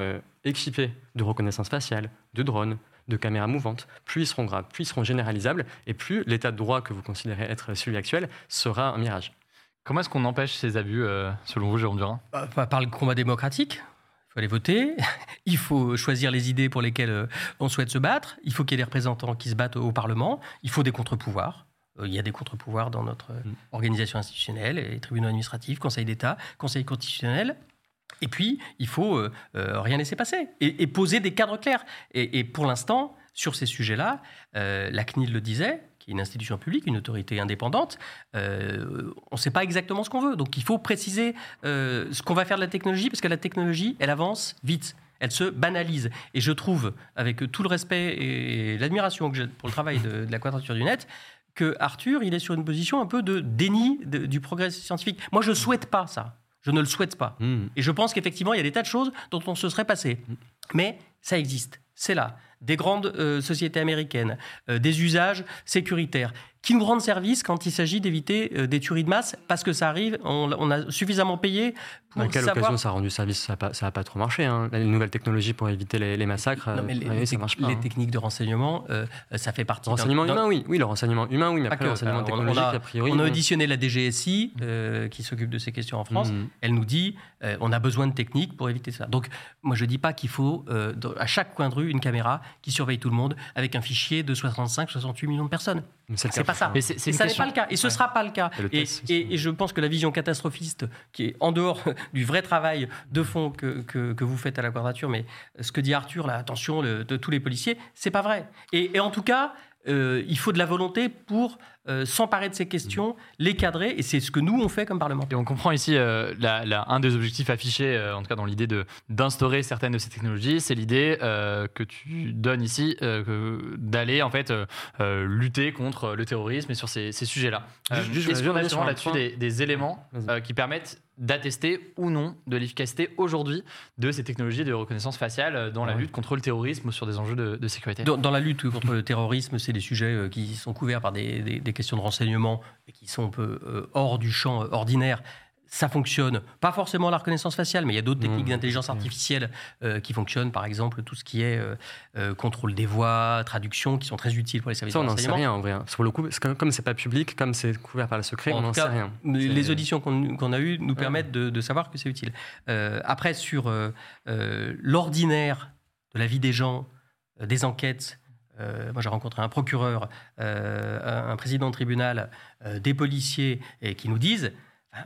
équipés de reconnaissance faciale, de drones, de caméras mouvantes, plus ils seront graves, plus ils seront généralisables, et plus l'état de droit que vous considérez être celui actuel sera un mirage. Comment est-ce qu'on empêche ces abus, euh, selon vous, Jérôme Durin bah, Par le combat démocratique. Il faut aller voter, il faut choisir les idées pour lesquelles euh, on souhaite se battre, il faut qu'il y ait des représentants qui se battent au Parlement, il faut des contre-pouvoirs. Euh, il y a des contre-pouvoirs dans notre mm. organisation institutionnelle, les tribunaux administratifs, Conseil d'État, Conseil constitutionnel. Et puis, il faut euh, euh, rien laisser passer et, poser des cadres clairs. Et, pour l'instant, sur ces sujets-là, euh, la CNIL le disait, qui est une institution publique, une autorité indépendante, on ne sait pas exactement ce qu'on veut. Donc il faut préciser ce qu'on va faire de la technologie, parce que la technologie, elle avance vite. Elle se banalise. Et je trouve, avec tout le respect et l'admiration que j'ai pour le travail de, la quadrature du net, que Arthur, il est sur une position un peu de déni du progrès scientifique. Moi, je ne souhaite pas ça. Je ne le souhaite pas. Hmm. Et je pense qu'effectivement, il y a des tas de choses dont on se serait passé. Hmm. Mais ça existe. C'est là. Des grandes euh, sociétés américaines, euh, des usages sécuritaires qui nous rendent service quand il s'agit d'éviter euh, des tueries de masse, parce que ça arrive, on, a suffisamment payé pour. À quelle occasion ça a rendu service Ça n'a pas, trop marché. Hein. Les nouvelles technologies pour éviter les, massacres, non, mais les, ça marche pas. Les hein. techniques de renseignement, euh, ça fait partie. Le renseignement humain, oui. Oui, le renseignement humain, oui, mais après, le renseignement technologique, on a, a priori. On a auditionné la DGSI, euh, qui s'occupe de ces questions en France. Mm. Elle nous dit on a besoin de techniques pour éviter ça. Donc, moi, je ne dis pas qu'il faut, à chaque coin de rue, une caméra qui surveille tout le monde avec un fichier de 65-68 millions de personnes. C'est pas ça. Mais ça n'est pas le cas. Et ce ne sera pas le cas. Et, et, je pense que la vision catastrophiste, qui est en dehors du vrai travail de fond que, que, vous faites à la quadrature, mais ce que dit Arthur, là, attention de tous les policiers, c'est pas vrai. Et, en tout cas, euh, il faut de la volonté pour euh, s'emparer de ces questions, les cadrer, et c'est ce que nous on fait comme Parlement. Et on comprend ici euh, un des objectifs affichés, en tout cas dans l'idée d'instaurer certaines de ces technologies, c'est l'idée que tu donnes ici d'aller en fait lutter contre le terrorisme et sur ces, sujets-là. Est-ce qu'on a là-dessus des, des, éléments qui permettent d'attester ou non de l'efficacité aujourd'hui de ces technologies de reconnaissance faciale dans la lutte contre le terrorisme ou sur des enjeux de, sécurité. Dans, la lutte contre le terrorisme, c'est des sujets euh, qui sont couverts par des, questions de renseignement et qui sont un peu euh, hors du champ euh, ordinaire ça fonctionne. Pas forcément la reconnaissance faciale, mais il y a d'autres techniques mmh. d'intelligence mmh. artificielle euh, qui fonctionnent. Par exemple, tout ce qui est euh, euh, contrôle des voix, traduction, qui sont très utiles pour les services ça, on n'en sait rien en vrai. Hein. Sur le coup, comme c'est pas public, comme c'est couvert par le secret, on n'en sait rien. Les auditions qu'on a eues nous permettent de, savoir que c'est utile. après, sur l'ordinaire de la vie des gens, des enquêtes, moi, j'ai rencontré un procureur, un président de tribunal, des policiers, et qui nous disent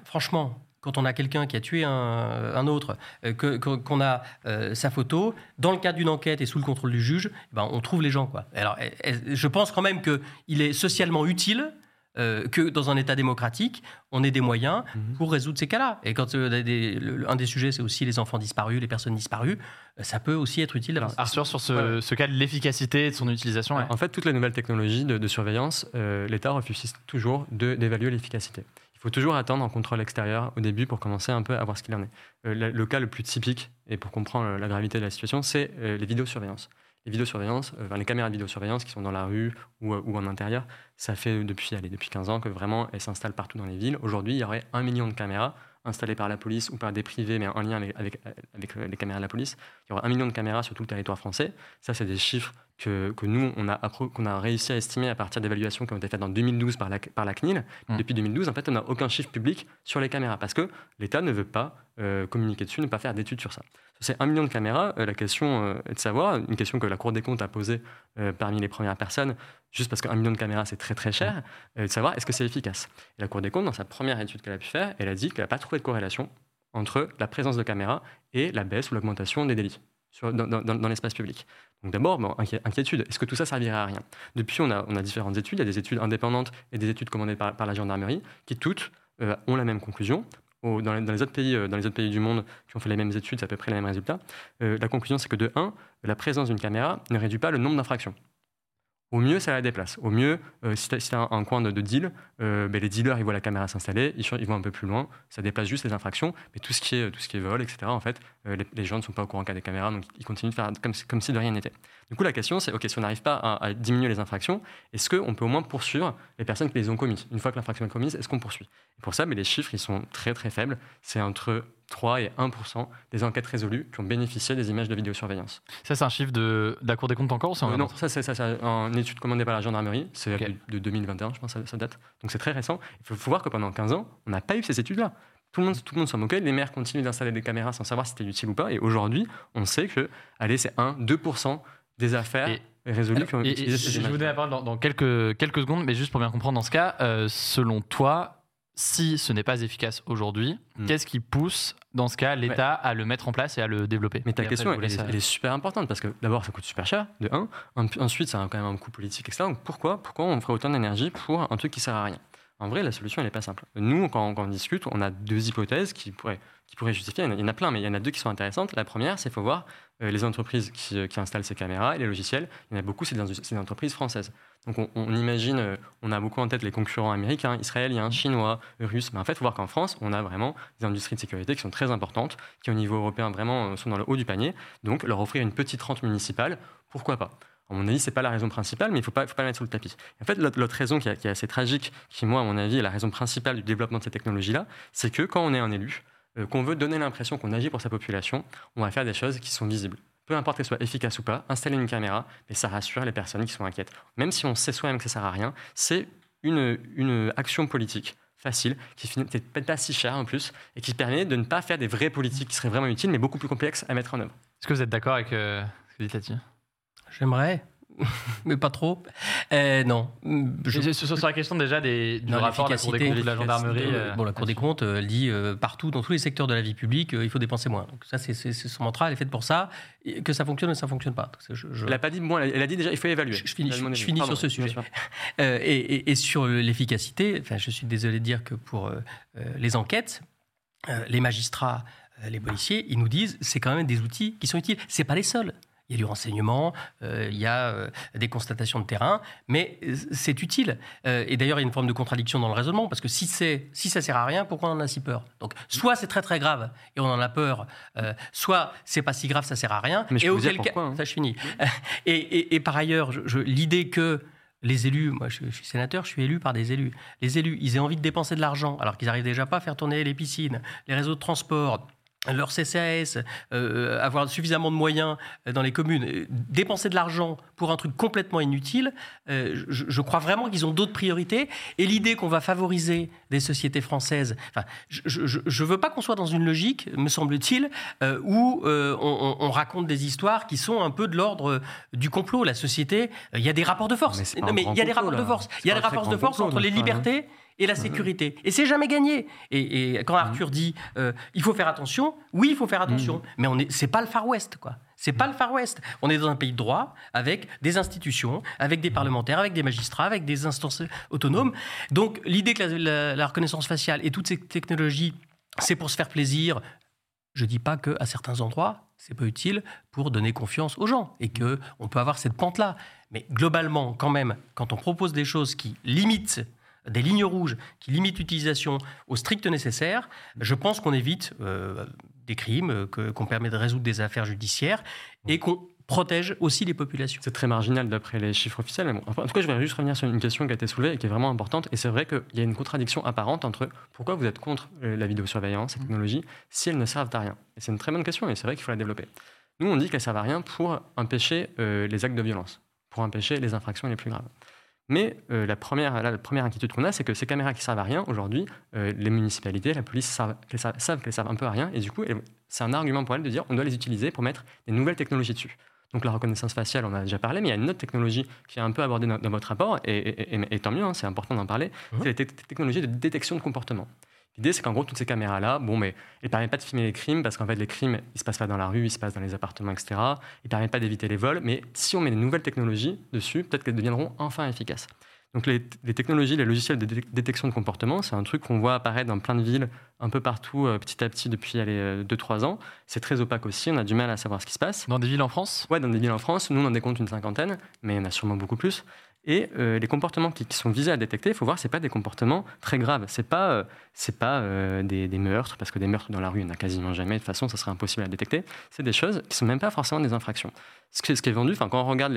franchement, quand on a quelqu'un qui a tué un, autre, euh, qu'on a euh, sa photo, dans le cadre d'une enquête et sous le contrôle du juge, eh ben, on trouve les gens. Quoi. Alors, eh, eh, je pense quand même qu'il est socialement utile euh, que dans un État démocratique, on ait des moyens mhm. pour résoudre ces cas-là. Et quand un des sujets, c'est aussi les enfants disparus, les personnes disparues, ça peut aussi être utile. Arthur, sur ce, cas de l'efficacité de son utilisation. En fait, toutes les nouvelles technologies de, surveillance, l'État refuse toujours d'évaluer l'efficacité faut toujours attendre un contrôle extérieur au début pour commencer un peu à voir ce qu'il en est. Euh, le, cas le plus typique, et pour comprendre la gravité de la situation, c'est euh, les vidéosurveillances. Les euh, les caméras de vidéosurveillance qui sont dans la rue ou, en intérieur, ça fait depuis, allez, depuis 15 ans que vraiment elles s'installent partout dans les villes. Aujourd'hui, il y aurait un million de caméras installées par la police ou par des privés, mais en lien avec, avec, les caméras de la police. Il y aurait un million de caméras sur tout le territoire français. Ça, c'est des chiffres que, que, nous, on a, qu'on a réussi à estimer à partir d'évaluations qui ont été faites en 2012 par la, par la CNIL. Mmh. Depuis 2012, en fait, on n'a aucun chiffre public sur les caméras parce que l'État ne veut pas euh, communiquer dessus, ne pas faire d'études sur ça. C'est un million de caméras. Euh, la question euh, est de savoir, une question que la Cour des comptes a posée parmi les premières personnes, juste parce qu'un million de caméras, c'est très très cher, de savoir est-ce que c'est efficace? Et la Cour des comptes, dans sa première étude qu'elle a pu faire, elle a dit qu'elle n'a pas trouvé de corrélation entre la présence de caméras et la baisse ou l'augmentation des délits dans, l'espace public. Donc d'abord, bon, inquiétude, est-ce que tout ça servirait à rien? Depuis, on a, on a, différentes études, il y a des études indépendantes et des études commandées par, la gendarmerie, qui toutes euh, ont la même conclusion. Dans, les, autres pays, euh, dans les autres pays du monde qui ont fait les mêmes études, c'est à peu près les mêmes résultats. Euh, la conclusion, c'est que de 1, la présence d'une caméra ne réduit pas le nombre d'infractions. Au mieux, ça la déplace. Au mieux, euh, si tu as, un, coin de, deal, euh, ben, les dealers, ils voient la caméra s'installer, ils, vont un peu plus loin, ça déplace juste les infractions, mais tout ce qui est, est vol, etc., en fait, euh, les, gens ne sont pas au courant qu'il y a des caméras, donc ils continuent de faire comme, comme si de rien n'était. Du coup, la question, c'est, OK, si on n'arrive pas à, diminuer les infractions, est-ce qu'on peut au moins poursuivre les personnes qui les ont commises? Une fois que l'infraction est commise, est-ce qu'on poursuit? Et Pour ça, mais les chiffres, ils sont très, très faibles. C'est entre 3 et 1 des enquêtes résolues qui ont bénéficié des images de vidéosurveillance. Ça, c'est un chiffre de, la Cour des comptes encore ou Non, ça, c'est une étude commandée par la gendarmerie. C'est de, 2021, je pense, ça, date. Donc c'est très récent. Il faut, voir que pendant 15 ans, on n'a pas eu ces études-là. Tout le monde, tout le monde s'en moquait. Les maires continuent d'installer des caméras sans savoir si c'était utile ou pas. Et aujourd'hui, on sait que, allez, c'est 1, 2 des affaires résolues qui ont utilisé ces Je vous donne la parole dans, quelques, quelques secondes, mais juste pour bien comprendre, dans ce cas, euh, selon toi, si ce n'est pas efficace aujourd'hui, hmm. qu'est-ce qui pousse, dans ce cas, l'État à le mettre en place et à le développer Mais ta question, elle, est super importante parce que d'abord, ça coûte super cher, de 1. Ensuite, ça a quand même un coût politique, etc. Donc pourquoi, pourquoi on ferait autant d'énergie pour un truc qui sert à rien? En vrai, la solution, elle n'est pas simple. Nous, quand, on discute, on a deux hypothèses qui pourraient, qui pourraient justifier. Il y en a plein, mais il y en a deux qui sont intéressantes. La première, c'est qu'il faut voir euh, les entreprises qui, qui, installent ces caméras et les logiciels. Il y en a beaucoup, c'est des entreprises françaises. Donc on, imagine, euh, on a beaucoup en tête les concurrents américains, israéliens, chinois, russes, mais en fait, il faut voir qu'en France, on a vraiment des industries de sécurité qui sont très importantes, qui au niveau européen vraiment euh, sont dans le haut du panier. Donc leur offrir une petite rente municipale, pourquoi pas? À mon avis, ce n'est pas la raison principale, mais il faut pas, faut pas la mettre sous le tapis. En fait, l'autre raison qui, est assez tragique, qui, moi, à mon avis, est la raison principale du développement de ces technologies-là, c'est que quand on est un élu, euh, qu'on veut donner l'impression qu'on agit pour sa population, on va faire des choses qui sont visibles peu importe qu'elle soit efficace ou pas, installer une caméra, mais ça rassure les personnes qui sont inquiètes. Même si on sait soi-même que ça sert à rien, c'est une, une action politique facile, qui finit peut-être pas si cher en plus, et qui permet de ne pas faire des vraies politiques qui seraient vraiment utiles, mais beaucoup plus complexes à mettre en œuvre. Est-ce que vous êtes d'accord avec euh, ce que dit Tati J'aimerais. mais pas trop. Euh, non. Je... Sur, la question déjà des, du rapport de la Cour des comptes de la gendarmerie. Euh, bon, la Cour des comptes, elle dit partout, dans tous les secteurs de la vie publique, il faut dépenser moins. Donc ça, c'est son mantra, elle est faite pour ça. que ça fonctionne ou ça ne fonctionne pas. Je, Elle n'a pas dit moins, elle a dit déjà il faut évaluer. Je, finis, je, finis sur ce sujet. et, et, sur l'efficacité, enfin, je suis désolé de dire que pour les enquêtes, les magistrats, les policiers, ils nous disent c'est quand même des outils qui sont utiles. C'est pas les seuls. Il y a du renseignement, euh, il y a euh, des constatations de terrain, mais euh, c'est utile. et d'ailleurs, il y a une forme de contradiction dans le raisonnement, parce que si, si ça sert à rien, pourquoi on en a si peur? Donc, soit c'est très très grave et on en a peur, soit c'est pas si grave, ça sert à rien. Mais je et auquel cas, hein. ça je finis. et, et, par ailleurs, l'idée que les élus, moi je, suis sénateur, je suis élu par des élus. Les élus, ils aient envie de dépenser de l'argent alors qu'ils n'arrivent déjà pas à faire tourner les piscines, les réseaux de transport, leur CCAS, euh, avoir suffisamment de moyens dans les communes, euh, dépenser de l'argent pour un truc complètement inutile, euh, je, crois vraiment qu'ils ont d'autres priorités. Et l'idée qu'on va favoriser des sociétés françaises, enfin, je ne veux pas qu'on soit dans une logique, me semble-t-il, où on, raconte des histoires qui sont un peu de l'ordre du complot. La société, il y a des rapports de force. Mais, il y a des rapports de force. Il y a des rapports de force entre les libertés et la sécurité. Et c'est jamais gagné. Et, quand Arthur dit euh, il faut faire attention, oui, il faut faire attention. Mais on est, c'est pas le Far West, quoi. C'est pas le Far West. On est dans un pays de droit, avec des institutions, avec des parlementaires, avec des magistrats, avec des instances autonomes. Donc l'idée que la, reconnaissance faciale et toutes ces technologies, c'est pour se faire plaisir. Je dis pas que à certains endroits, c'est pas utile pour donner confiance aux gens et que on peut avoir cette pente là. Mais globalement, quand même, quand on propose des choses qui limitent des lignes rouges qui limitent l'utilisation au strict nécessaire, je pense qu'on évite euh, des crimes, qu'on permet de résoudre des affaires judiciaires et qu'on protège aussi les populations. C'est très marginal d'après les chiffres officiels. en tout cas, je vais juste revenir sur une question qui a été soulevée et qui est vraiment importante. Et c'est vrai qu'il y a une contradiction apparente entre pourquoi vous êtes contre euh, la vidéosurveillance, cette technologie, si elles ne servent à rien. Et c'est une très bonne question et c'est vrai qu'il faut la développer. Nous, on dit qu'elles ne servent à rien pour empêcher euh, les actes de violence, pour empêcher les infractions les plus graves. Mais euh, la, première, la première inquiétude qu'on a, c'est que ces caméras qui servent à rien, aujourd'hui, euh, les municipalités, la police savent qu'elles servent, un peu à rien, et du coup, c'est un argument pour elles de dire on doit les utiliser pour mettre des nouvelles technologies dessus. Donc la reconnaissance faciale, on en a déjà parlé, mais il y a une autre technologie qui est un peu abordée dans, votre rapport, et, tant mieux, hein, c'est important d'en parler, mmh. c'est la technologie de détection de comportement. L'idée, c'est qu'en gros, toutes ces caméras-là, bon, mais elles ne permettent pas de filmer les crimes, parce qu'en fait, les crimes, ils ne se passent pas dans la rue, ils se passent dans les appartements, etc. Ils ne permettent pas d'éviter les vols, mais si on met des nouvelles technologies dessus, peut-être qu'elles deviendront enfin efficaces. Donc les, technologies, les logiciels de détection de comportement, c'est un truc qu'on voit apparaître dans plein de villes, un peu partout, euh, petit à petit, depuis 2-3 ans. C'est très opaque aussi, on a du mal à savoir ce qui se passe. Dans des villes en France? Ouais, dans des villes en France. Nous, on en décompte une cinquantaine, mais il y en a sûrement beaucoup plus. Et euh, les comportements qui, sont visés à détecter, il faut voir, ce pas des comportements très graves. Ce n'est pas, euh, pas des, meurtres, parce que des meurtres dans la rue, il n'y en a quasiment jamais. De toute façon, ça serait impossible à détecter. C'est des choses qui ne sont même pas forcément des infractions. Ce qui, est vendu, quand on regarde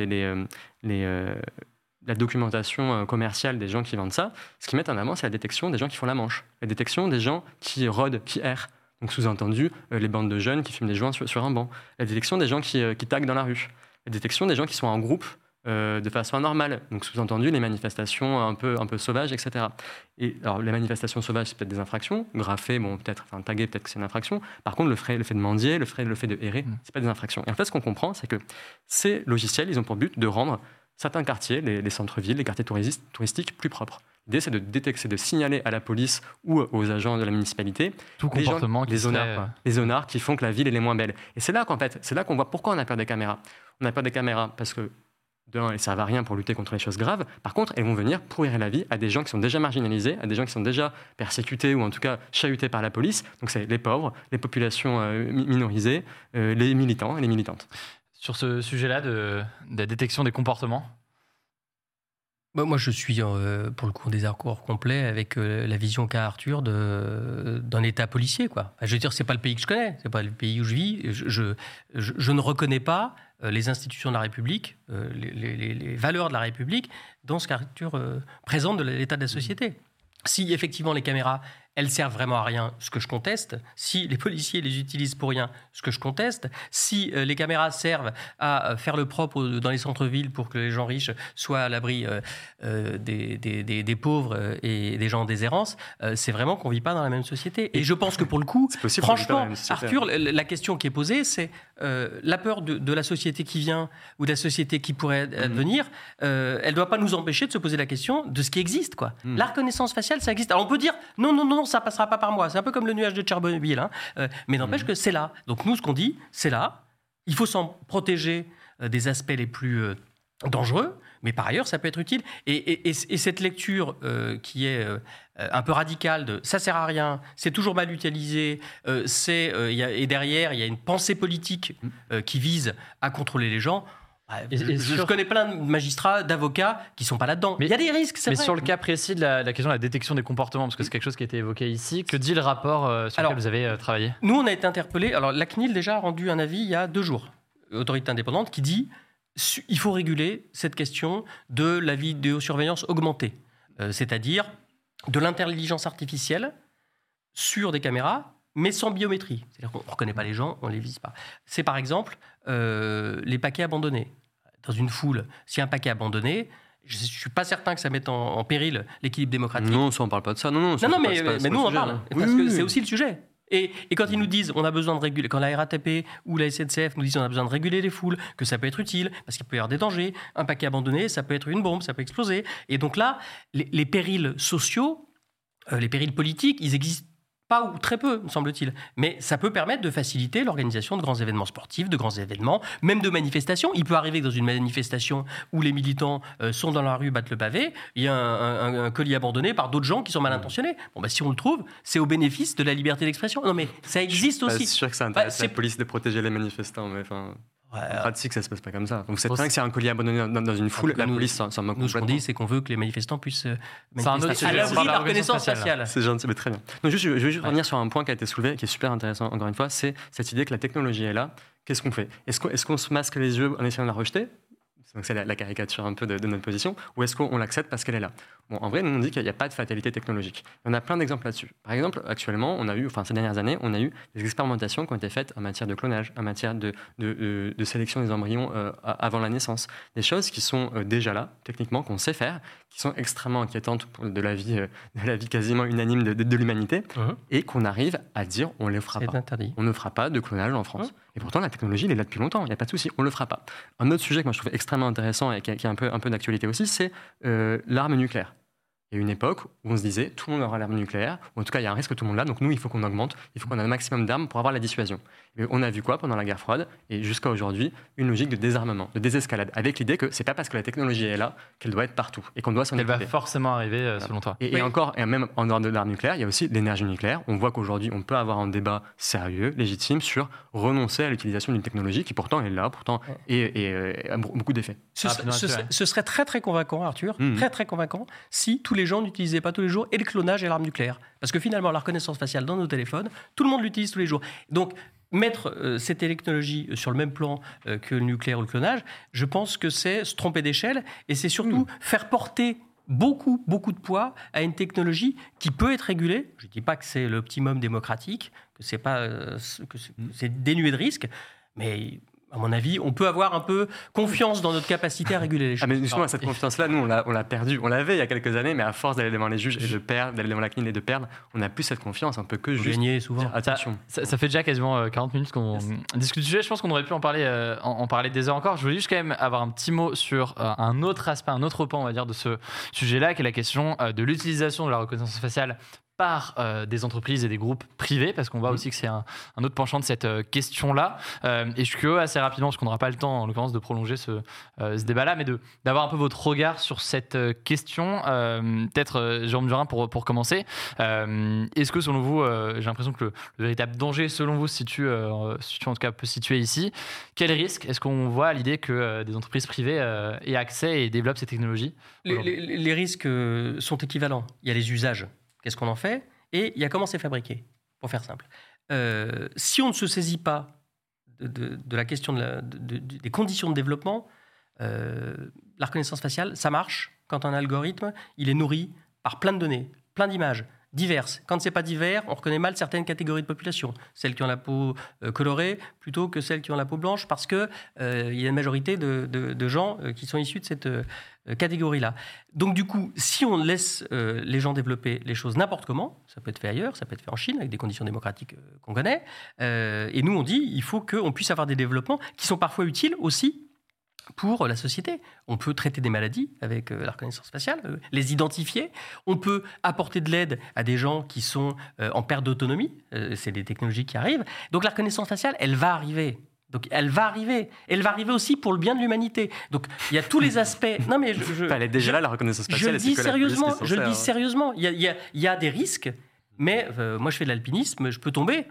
la documentation euh, commerciale des gens qui vendent ça, ce qu'ils mettent en avant, c'est la détection des gens qui font la manche, la détection des gens qui rôdent, qui errent. Donc sous-entendu, euh, les bandes de jeunes qui fument des joints sur, un banc, la détection des gens qui, euh, qui taguent dans la rue, la détection des gens qui sont en groupe de façon anormale. Donc sous-entendu, les manifestations un peu, un peu sauvages, etc. Et alors les manifestations sauvages, c'est peut-être des infractions. Graffer, bon, peut-être, enfin taguer, peut-être que c'est une infraction. Par contre, le fait, le fait de mendier, le fait, le fait de errer, mmh. c'est pas des infractions. Et en fait, ce qu'on comprend, c'est que ces logiciels, ils ont pour but de rendre certains quartiers, les, centres-villes, les quartiers touristiques plus propres. L'idée, c'est de détecter, de signaler à la police ou aux agents de la municipalité Tout les, comportement les, zonards, les zonards qui font que la ville est moins belle. Et c'est là qu'en fait, c'est là qu'on voit pourquoi on a peur des caméras. On a peur des caméras parce que d'un, elles ne servent à rien pour lutter contre les choses graves. Par contre, elles vont venir pourrir la vie à des gens qui sont déjà marginalisés, à des gens qui sont déjà persécutés ou en tout cas chahutés par la police. Donc c'est les pauvres, les populations euh, minorisées, euh, les militants et les militantes sur ce sujet-là de, la détection des comportements? Bah, Moi, je suis euh, pour le coup en désaccord complet avec euh, la vision qu'a Arthur d'un État policier. Quoi. je veux dire, c'est pas le pays que je connais, c'est pas le pays où je vis. Je, je, ne reconnais pas les institutions de la République, les, les, valeurs de la République dans ce qu'Arthur présente de l'état de la société. Si effectivement les caméras elles servent vraiment à rien, ce que je conteste. Si les policiers les utilisent pour rien, ce que je conteste. Si euh, les caméras servent à euh, faire le propre dans les centres-villes pour que les gens riches soient à l'abri euh, des, des, pauvres et des gens en déshérence, c'est vraiment qu'on ne vit pas dans la même société. Et je pense que pour le coup, franchement, Arthur, la question qui est posée, c'est la peur de, la société qui vient ou de la société qui pourrait mhm. venir, elle ne doit pas nous empêcher de se poser la question de ce qui existe. Quoi. Mhm. La reconnaissance faciale, ça existe. Alors on peut dire non, non, non, ça passera pas par moi. C'est un peu comme le nuage de Tchernobyl. Hein. Euh, mais n'empêche mhm. que c'est là. Donc nous, ce qu'on dit, c'est là. Il faut s'en protéger euh, des aspects les plus euh, dangereux, mais par ailleurs, ça peut être utile. Et, cette lecture qui est un peu radicale de ça sert à rien, c'est toujours mal utilisé, c'est et derrière il y a une pensée politique mhm. qui vise à contrôler les gens je, connais plein de magistrats, d'avocats qui sont pas là-dedans. Mais il y a des risques, c'est Mais sur le cas précis de la, question de la détection des comportements, parce que c'est quelque chose qui a été évoqué ici, que dit le rapport euh, sur lequel vous avez euh, travaillé? Nous, on a été interpellés. Alors, la CNIL déjà a rendu un avis il y a deux jours, autorité indépendante, qui dit il faut réguler cette question de la vidéosurveillance augmentée, euh, c'est-à-dire de l'intelligence artificielle sur des caméras mais sans biométrie. C'est-à-dire qu'on ne reconnaît pas les gens, on ne les vise pas. C'est par exemple euh, les paquets abandonnés. Dans une foule, si un paquet abandonné, je ne suis pas certain que ça mette en, péril l'équilibre démocratique. Non, ça, on ne parle pas de ça. Non, non, non, mais, nous, on en parle. Parce que c'est aussi le sujet. Et, quand ils nous disent on a besoin de réguler, quand la RATP ou la SNCF nous disent on a besoin de réguler les foules, que ça peut être utile, parce qu'il peut y avoir des dangers, un paquet abandonné, ça peut être une bombe, ça peut exploser. Et donc là, les, périls sociaux, euh, les périls politiques, ils existent pas ou très peu, me semble-t-il. Mais ça peut permettre de faciliter l'organisation de grands événements sportifs, de grands événements, même de manifestations. Il peut arriver que dans une manifestation où les militants euh, sont dans la rue, battent le pavé, il y a un, colis abandonné par d'autres gens qui sont mal intentionnés. Bon, bah, si on le trouve, c'est au bénéfice de la liberté d'expression. Non, mais ça existe aussi. C'est sûr que ça intéresse la police de protéger les manifestants, mais enfin. En pratique, ça se passe pas comme ça. Donc c'est bien que c'est un colis abandonné dans, une foule, la police s'en moque Nous, ce qu'on dit, c'est qu'on veut que les manifestants puissent euh, manifester à l'abri de la reconnaissance faciale. C'est gentil, mais très bien. Donc, juste, je vais juste revenir sur un point qui a été soulevé, qui est super intéressant, encore une fois, c'est cette idée que la technologie est là. Qu'est-ce qu'on fait? Est-ce qu'on se masque les yeux en essayant de la rejeter? Donc c'est la, caricature un peu de, notre position, ou est-ce qu'on l'accepte parce qu'elle est là? Bon, En vrai, nous on dit qu'il n'y a pas de fatalité technologique. On a plein d'exemples là-dessus. Par exemple, actuellement, on a eu, enfin ces dernières années, on a eu des expérimentations qui ont été faites en matière de clonage, en matière de, de, de sélection des embryons euh, avant la naissance. Des choses qui sont euh, déjà là, techniquement, qu'on sait faire, qui sont extrêmement inquiétantes pour de la vie, euh, de la vie quasiment unanime de, l'humanité, et qu'on arrive à dire on ne les fera pas. Interdit. On ne fera pas de clonage en France. Mmh. Et pourtant, la technologie, elle est là depuis longtemps, il n'y a pas de souci, on ne le fera pas. Un autre sujet que moi je trouve extrêmement intéressant et qui, a, un peu, un peu d'actualité aussi, c'est l'arme nucléaire. Il y a une époque où on se disait tout le monde aura l'arme nucléaire, ou en tout cas il y a un risque que tout le monde l'a, donc nous il faut qu'on augmente, il faut qu'on ait un maximum d'armes pour avoir la dissuasion. Et on a vu quoi pendant la guerre froide et jusqu'à aujourd'hui? Une logique de désarmement, de désescalade, avec l'idée que c'est pas parce que la technologie est là qu'elle doit être partout et qu'on doit s'en Elle va forcément arriver euh, selon toi. Et, et encore, et même en dehors de l'arme nucléaire, il y a aussi l'énergie nucléaire. On voit qu'aujourd'hui on peut avoir un débat sérieux, légitime sur renoncer à l'utilisation d'une technologie qui pourtant est là, pourtant et, et, a beaucoup d'effets. Ce, ce, serait très très convaincant, Arthur, mmh. très très convaincant, si tous les gens n'utilisaient pas tous les jours et le clonage et l'arme nucléaire. Parce que finalement, la reconnaissance faciale dans nos téléphones, tout le monde l'utilise tous les jours. Donc, mettre euh, cette technologie sur le même plan euh, que le nucléaire ou le clonage, je pense que c'est se tromper d'échelle et c'est surtout mmh. faire porter beaucoup, beaucoup de poids à une technologie qui peut être régulée. Je ne dis pas que c'est l'optimum démocratique, que c'est pas euh, que c'est dénué de risques, mais à mon avis, on peut avoir un peu confiance dans notre capacité à réguler les choses. Ah, mais justement, cette confiance-là, nous, on l'a perdue. On l'avait il y a quelques années, mais à force d'aller devant les juges et de perdre, d'aller devant la CNIL et de perdre, on n'a plus cette confiance. On peut que juste gagner souvent. Attention. Ça, ça, fait déjà quasiment 40 euh, minutes qu'on discute du sujet. Je pense qu'on aurait pu en parler, euh, en, parler des heures encore. Je voulais juste quand même avoir un petit mot sur euh, un autre aspect, un autre pan, on va dire, de ce sujet-là, qui est la question de l'utilisation de la reconnaissance faciale par euh, des entreprises et des groupes privés, parce qu'on voit mmh. aussi que c'est un, autre penchant de cette euh, question-là. Euh, et je suis curieux assez rapidement, parce qu'on n'aura pas le temps, en l'occurrence, de prolonger ce, ce débat-là, mais d'avoir un peu votre regard sur cette question. Peut-être, Jérôme Durin, pour, pour commencer. Est-ce que, selon vous, j'ai l'impression que le, véritable danger, selon vous, se situe, situe, en tout cas, peut se situer ici Quel risque est-ce qu'on voit à l'idée que des entreprises privées aient accès et développent ces technologies les, les risques sont équivalents. Il y a les usages qu'est-ce qu'on en fait Et il y a comment c'est fabriqué, pour faire simple. Euh, si on ne se saisit pas de, la question des conditions de développement, euh, la reconnaissance faciale, ça marche quand un algorithme, il est nourri par plein de données, plein d'images, diverses. Quand c'est pas divers, on reconnaît mal certaines catégories de population, celles qui ont la peau euh, colorée plutôt que celles qui ont la peau blanche, parce que euh, il y a une majorité de, gens euh, qui sont issus de cette catégorie-là. Donc du coup, si on laisse les gens développer les choses n'importe comment, ça peut être fait ailleurs, ça peut être fait en Chine avec des conditions démocratiques qu'on connaît, et nous on dit il faut qu'on puisse avoir des développements qui sont parfois utiles aussi pour la société. On peut traiter des maladies avec euh, la reconnaissance faciale, euh, les identifier. On peut apporter de l'aide à des gens qui sont euh, en perte d'autonomie. c'est des technologies qui arrivent. Donc la reconnaissance faciale, elle va arriver. Donc elle va arriver. Elle va arriver aussi pour le bien de l'humanité. Donc il y a tous les aspects. Non mais je, elle est déjà là la reconnaissance faciale. Je le dis sérieusement. Je le dis sérieusement. Il y, a, il y a des risques. Mais moi, je fais de l'alpinisme, je peux tomber.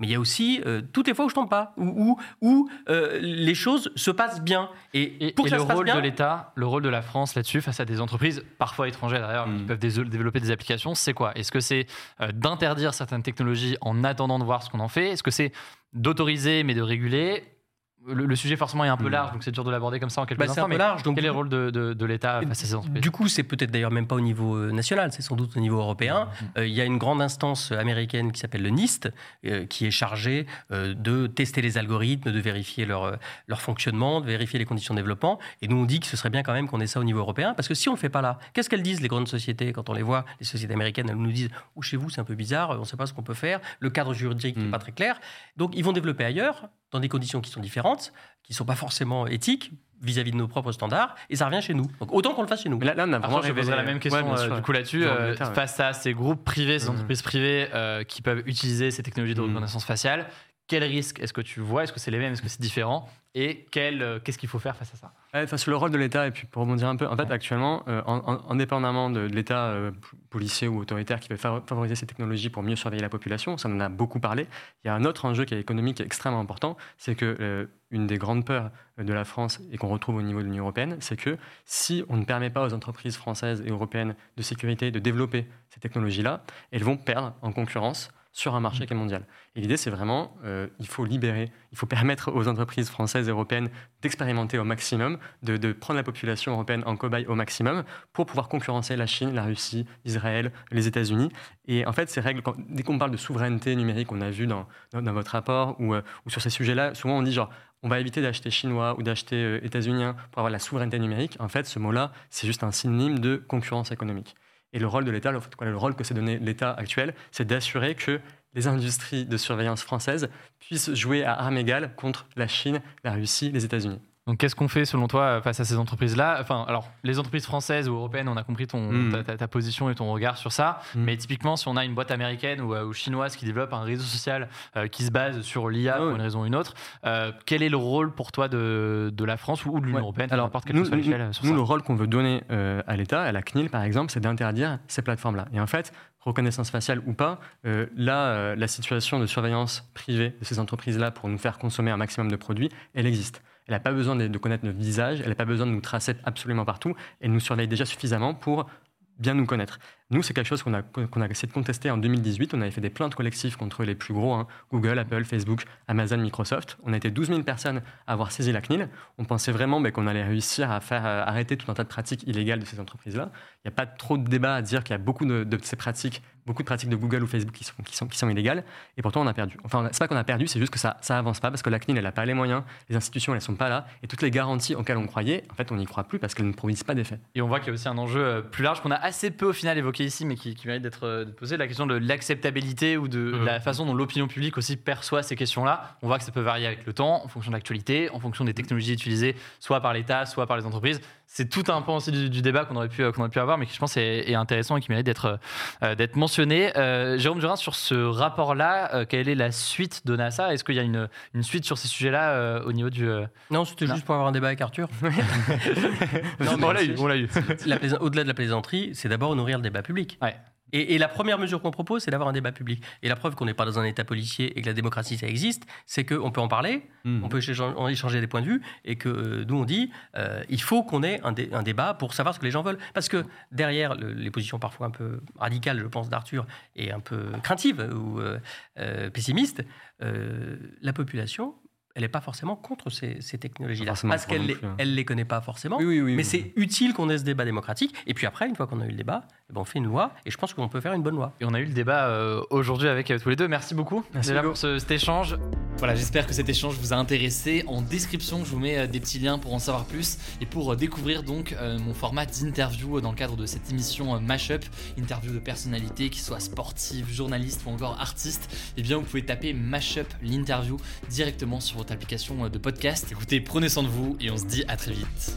Mais il y a aussi euh, toutes les fois où je tombe pas, où, où, euh, les choses se passent bien. Et, pour le rôle de l'État, le rôle de la France là-dessus, face à des entreprises, parfois étrangères d'ailleurs, qui mm. peuvent développer des applications, c'est quoi? Est-ce que c'est euh, d'interdire certaines technologies en attendant de voir ce qu'on en fait? Est-ce que c'est d'autoriser mais de réguler? Le, sujet forcément est un peu hmm. large, donc c'est dur de l'aborder comme ça en quelques bah, instants. C'est un peu large. Donc quel est le rôle de, de, l'État face à ces entreprises Du coup, c'est peut-être d'ailleurs même pas au niveau euh, national, c'est sans doute au niveau européen. Hmm. Euh, il y a une grande instance américaine qui s'appelle le NIST, euh, qui est chargée de tester les algorithmes, de vérifier leur, leur fonctionnement, de vérifier les conditions de développement. Et nous, on dit que ce serait bien quand même qu'on ait ça au niveau européen, parce que si on le fait pas là, qu'est-ce qu'elles disent les grandes sociétés quand on les voit Les sociétés américaines, elles nous disent ou chez vous c'est un peu bizarre, on ne sait pas ce qu'on peut faire, le cadre juridique n'est hmm. pas très clair. Donc ils vont développer ailleurs dans des conditions qui sont différentes, qui ne sont pas forcément éthiques vis-à-vis de nos propres standards, et ça revient chez nous. Donc autant qu'on le fasse chez nous. là, on a vraiment je poserai la même question euh, du coup là-dessus. Euh, face à ces groupes privés, ces mmh. entreprises privées euh, qui peuvent utiliser ces technologies de mmh. reconnaissance faciale, quels risques est-ce que tu vois? Est-ce que c'est les mêmes? Est-ce que c'est différent? Et euh, qu'est-ce qu'il faut faire face à ça? Ouais, Sur le rôle de l'État, et puis pour rebondir un peu, en fait, actuellement, euh, indépendamment de, l'État euh, policier ou autoritaire qui veut favoriser ces technologies pour mieux surveiller la population, ça en a beaucoup parlé, il y a un autre enjeu qui est économique extrêmement important, c'est que une des grandes peurs de la France et qu'on retrouve au niveau de l'Union européenne, c'est que si on ne permet pas aux entreprises françaises et européennes de sécurité de développer ces technologies-là, elles vont perdre en concurrence sur un marché qui est mondial. Et l'idée, c'est vraiment, euh, il faut libérer, il faut permettre aux entreprises françaises et européennes d'expérimenter au maximum, de, prendre la population européenne en cobaye au maximum pour pouvoir concurrencer la Chine, la Russie, Israël, les États-Unis. Et en fait, ces règles, dès qu'on parle de souveraineté numérique, on a vu dans, dans, votre rapport ou, euh, ou sur ces sujets-là, souvent on dit genre, on va éviter d'acheter chinois ou d'acheter euh, états-unien pour avoir la souveraineté numérique. En fait, ce mot-là, c'est juste un synonyme de concurrence économique. Et le rôle de l'État, le, le rôle que s'est donné l'État actuel, c'est d'assurer que les industries de surveillance françaises puissent jouer à armes égales contre la Chine, la Russie, les États-Unis. Donc, qu'est-ce qu'on fait selon toi face à ces entreprises-là? Enfin, alors, les entreprises françaises ou européennes, on a compris ton, Mm. ta, position et ton regard sur ça. Mm. Mais typiquement, si on a une boîte américaine ou, euh, ou chinoise qui développe un réseau social euh, qui se base sur l'IA Ah pour une raison ou une autre, euh, quel est le rôle pour toi de, de la France ou de l'Union Ouais. européenne, Alors, importe quelle nous, soit nous- l'échelle sur nous, ça? le rôle qu'on veut donner euh, à l'État, à la CNIL par exemple, c'est d'interdire ces plateformes-là. Et en fait, reconnaissance faciale ou pas, euh, là, euh, la situation de surveillance privée de ces entreprises-là pour nous faire consommer un maximum de produits, elle existe. Elle n'a pas besoin de, connaître notre visage, elle n'a pas besoin de nous tracer absolument partout. Elle nous surveille déjà suffisamment pour bien nous connaître. Nous, c'est quelque chose qu'on a, essayé de contester en 2018. On avait fait des plaintes collectives contre les plus gros, hein, Google, Apple, Facebook, Amazon, Microsoft. On a été 12 000 personnes à avoir saisi la CNIL. On pensait vraiment qu'on allait réussir à faire euh, arrêter tout un tas de pratiques illégales de ces entreprises-là. Il n'y a pas trop de débat à dire qu'il y a beaucoup de, ces pratiques, beaucoup de pratiques de Google ou Facebook qui sont, illégales. Et pourtant, on a perdu. Enfin, c'est pas qu'on a perdu, c'est juste que ça, ça pas parce que la CNIL, elle n'a pas les moyens, les institutions, elles sont pas là. Et toutes les garanties auxquelles on croyait, en fait, on n'y croit plus parce qu'elles ne produisent pas d'effet. Et on voit qu'il y a aussi un enjeu euh, plus large qu'on a assez peu au final évoqué ici, mais qui, qui mérite d'être euh, d'être posé, la question de l'acceptabilité ou de Mhm. la façon dont l'opinion publique aussi perçoit ces questions-là. On voit que ça peut varier avec le temps, en fonction de l'actualité, en fonction des technologies utilisées, soit par l'État, soit par les entreprises. C'est tout un pan aussi du, du débat qu'on aurait, pu, euh, qu'on aurait pu avoir, mais qui je pense est, est intéressant et qui mérite d'être euh, d'être mentionné. Euh, Jérôme Durin, sur ce rapport-là, euh, quelle est la suite de NASA? Est-ce qu'il y a une, une suite sur ces sujets-là au niveau du... Non, c'était juste pour avoir un débat avec Arthur. Non, mais on l'a eu, on l'a eu. La plaisa- Au-delà de la plaisanterie, c'est d'abord nourrir le débat public. Ouais. Et, et la première mesure qu'on propose, c'est d'avoir un débat public. Et la preuve qu'on n'est pas dans un État policier et que la démocratie, ça existe, c'est qu'on peut en parler, Hmm. on peut échanger, en échanger des points de vue, et que euh, nous, on dit, euh, il faut qu'on ait un, dé- un débat pour savoir ce que les gens veulent. Parce que derrière le- les positions parfois un peu radicales, je pense, d'Arthur, et un peu craintives ou euh, euh, pessimistes, euh, la population, elle n'est pas forcément contre ces, ces technologies-là. Parce qu'elle les, plus, hein. les connaît pas forcément. Oui, oui, oui. Mais c'est utile qu'on ait ce débat démocratique. Et puis après, une fois qu'on a eu le débat, ben, on fait une loi. Et je pense qu'on peut faire une bonne loi. Et on a eu le débat euh, aujourd'hui avec euh, tous les deux. Merci beaucoup Merci, déjà pour ce- cet échange. Voilà, j'espère que cet échange vous a intéressé. En description, je vous mets euh, des petits liens pour en savoir plus et pour découvrir donc mon format d'interview dans le cadre de cette émission Mashup, interview de personnalités qui soient sportives, journalistes ou encore artistes. Eh bien, vous pouvez taper Mashup l'interview directement sur votre application de podcast. Écoutez, prenez soin de vous et on se dit à très vite.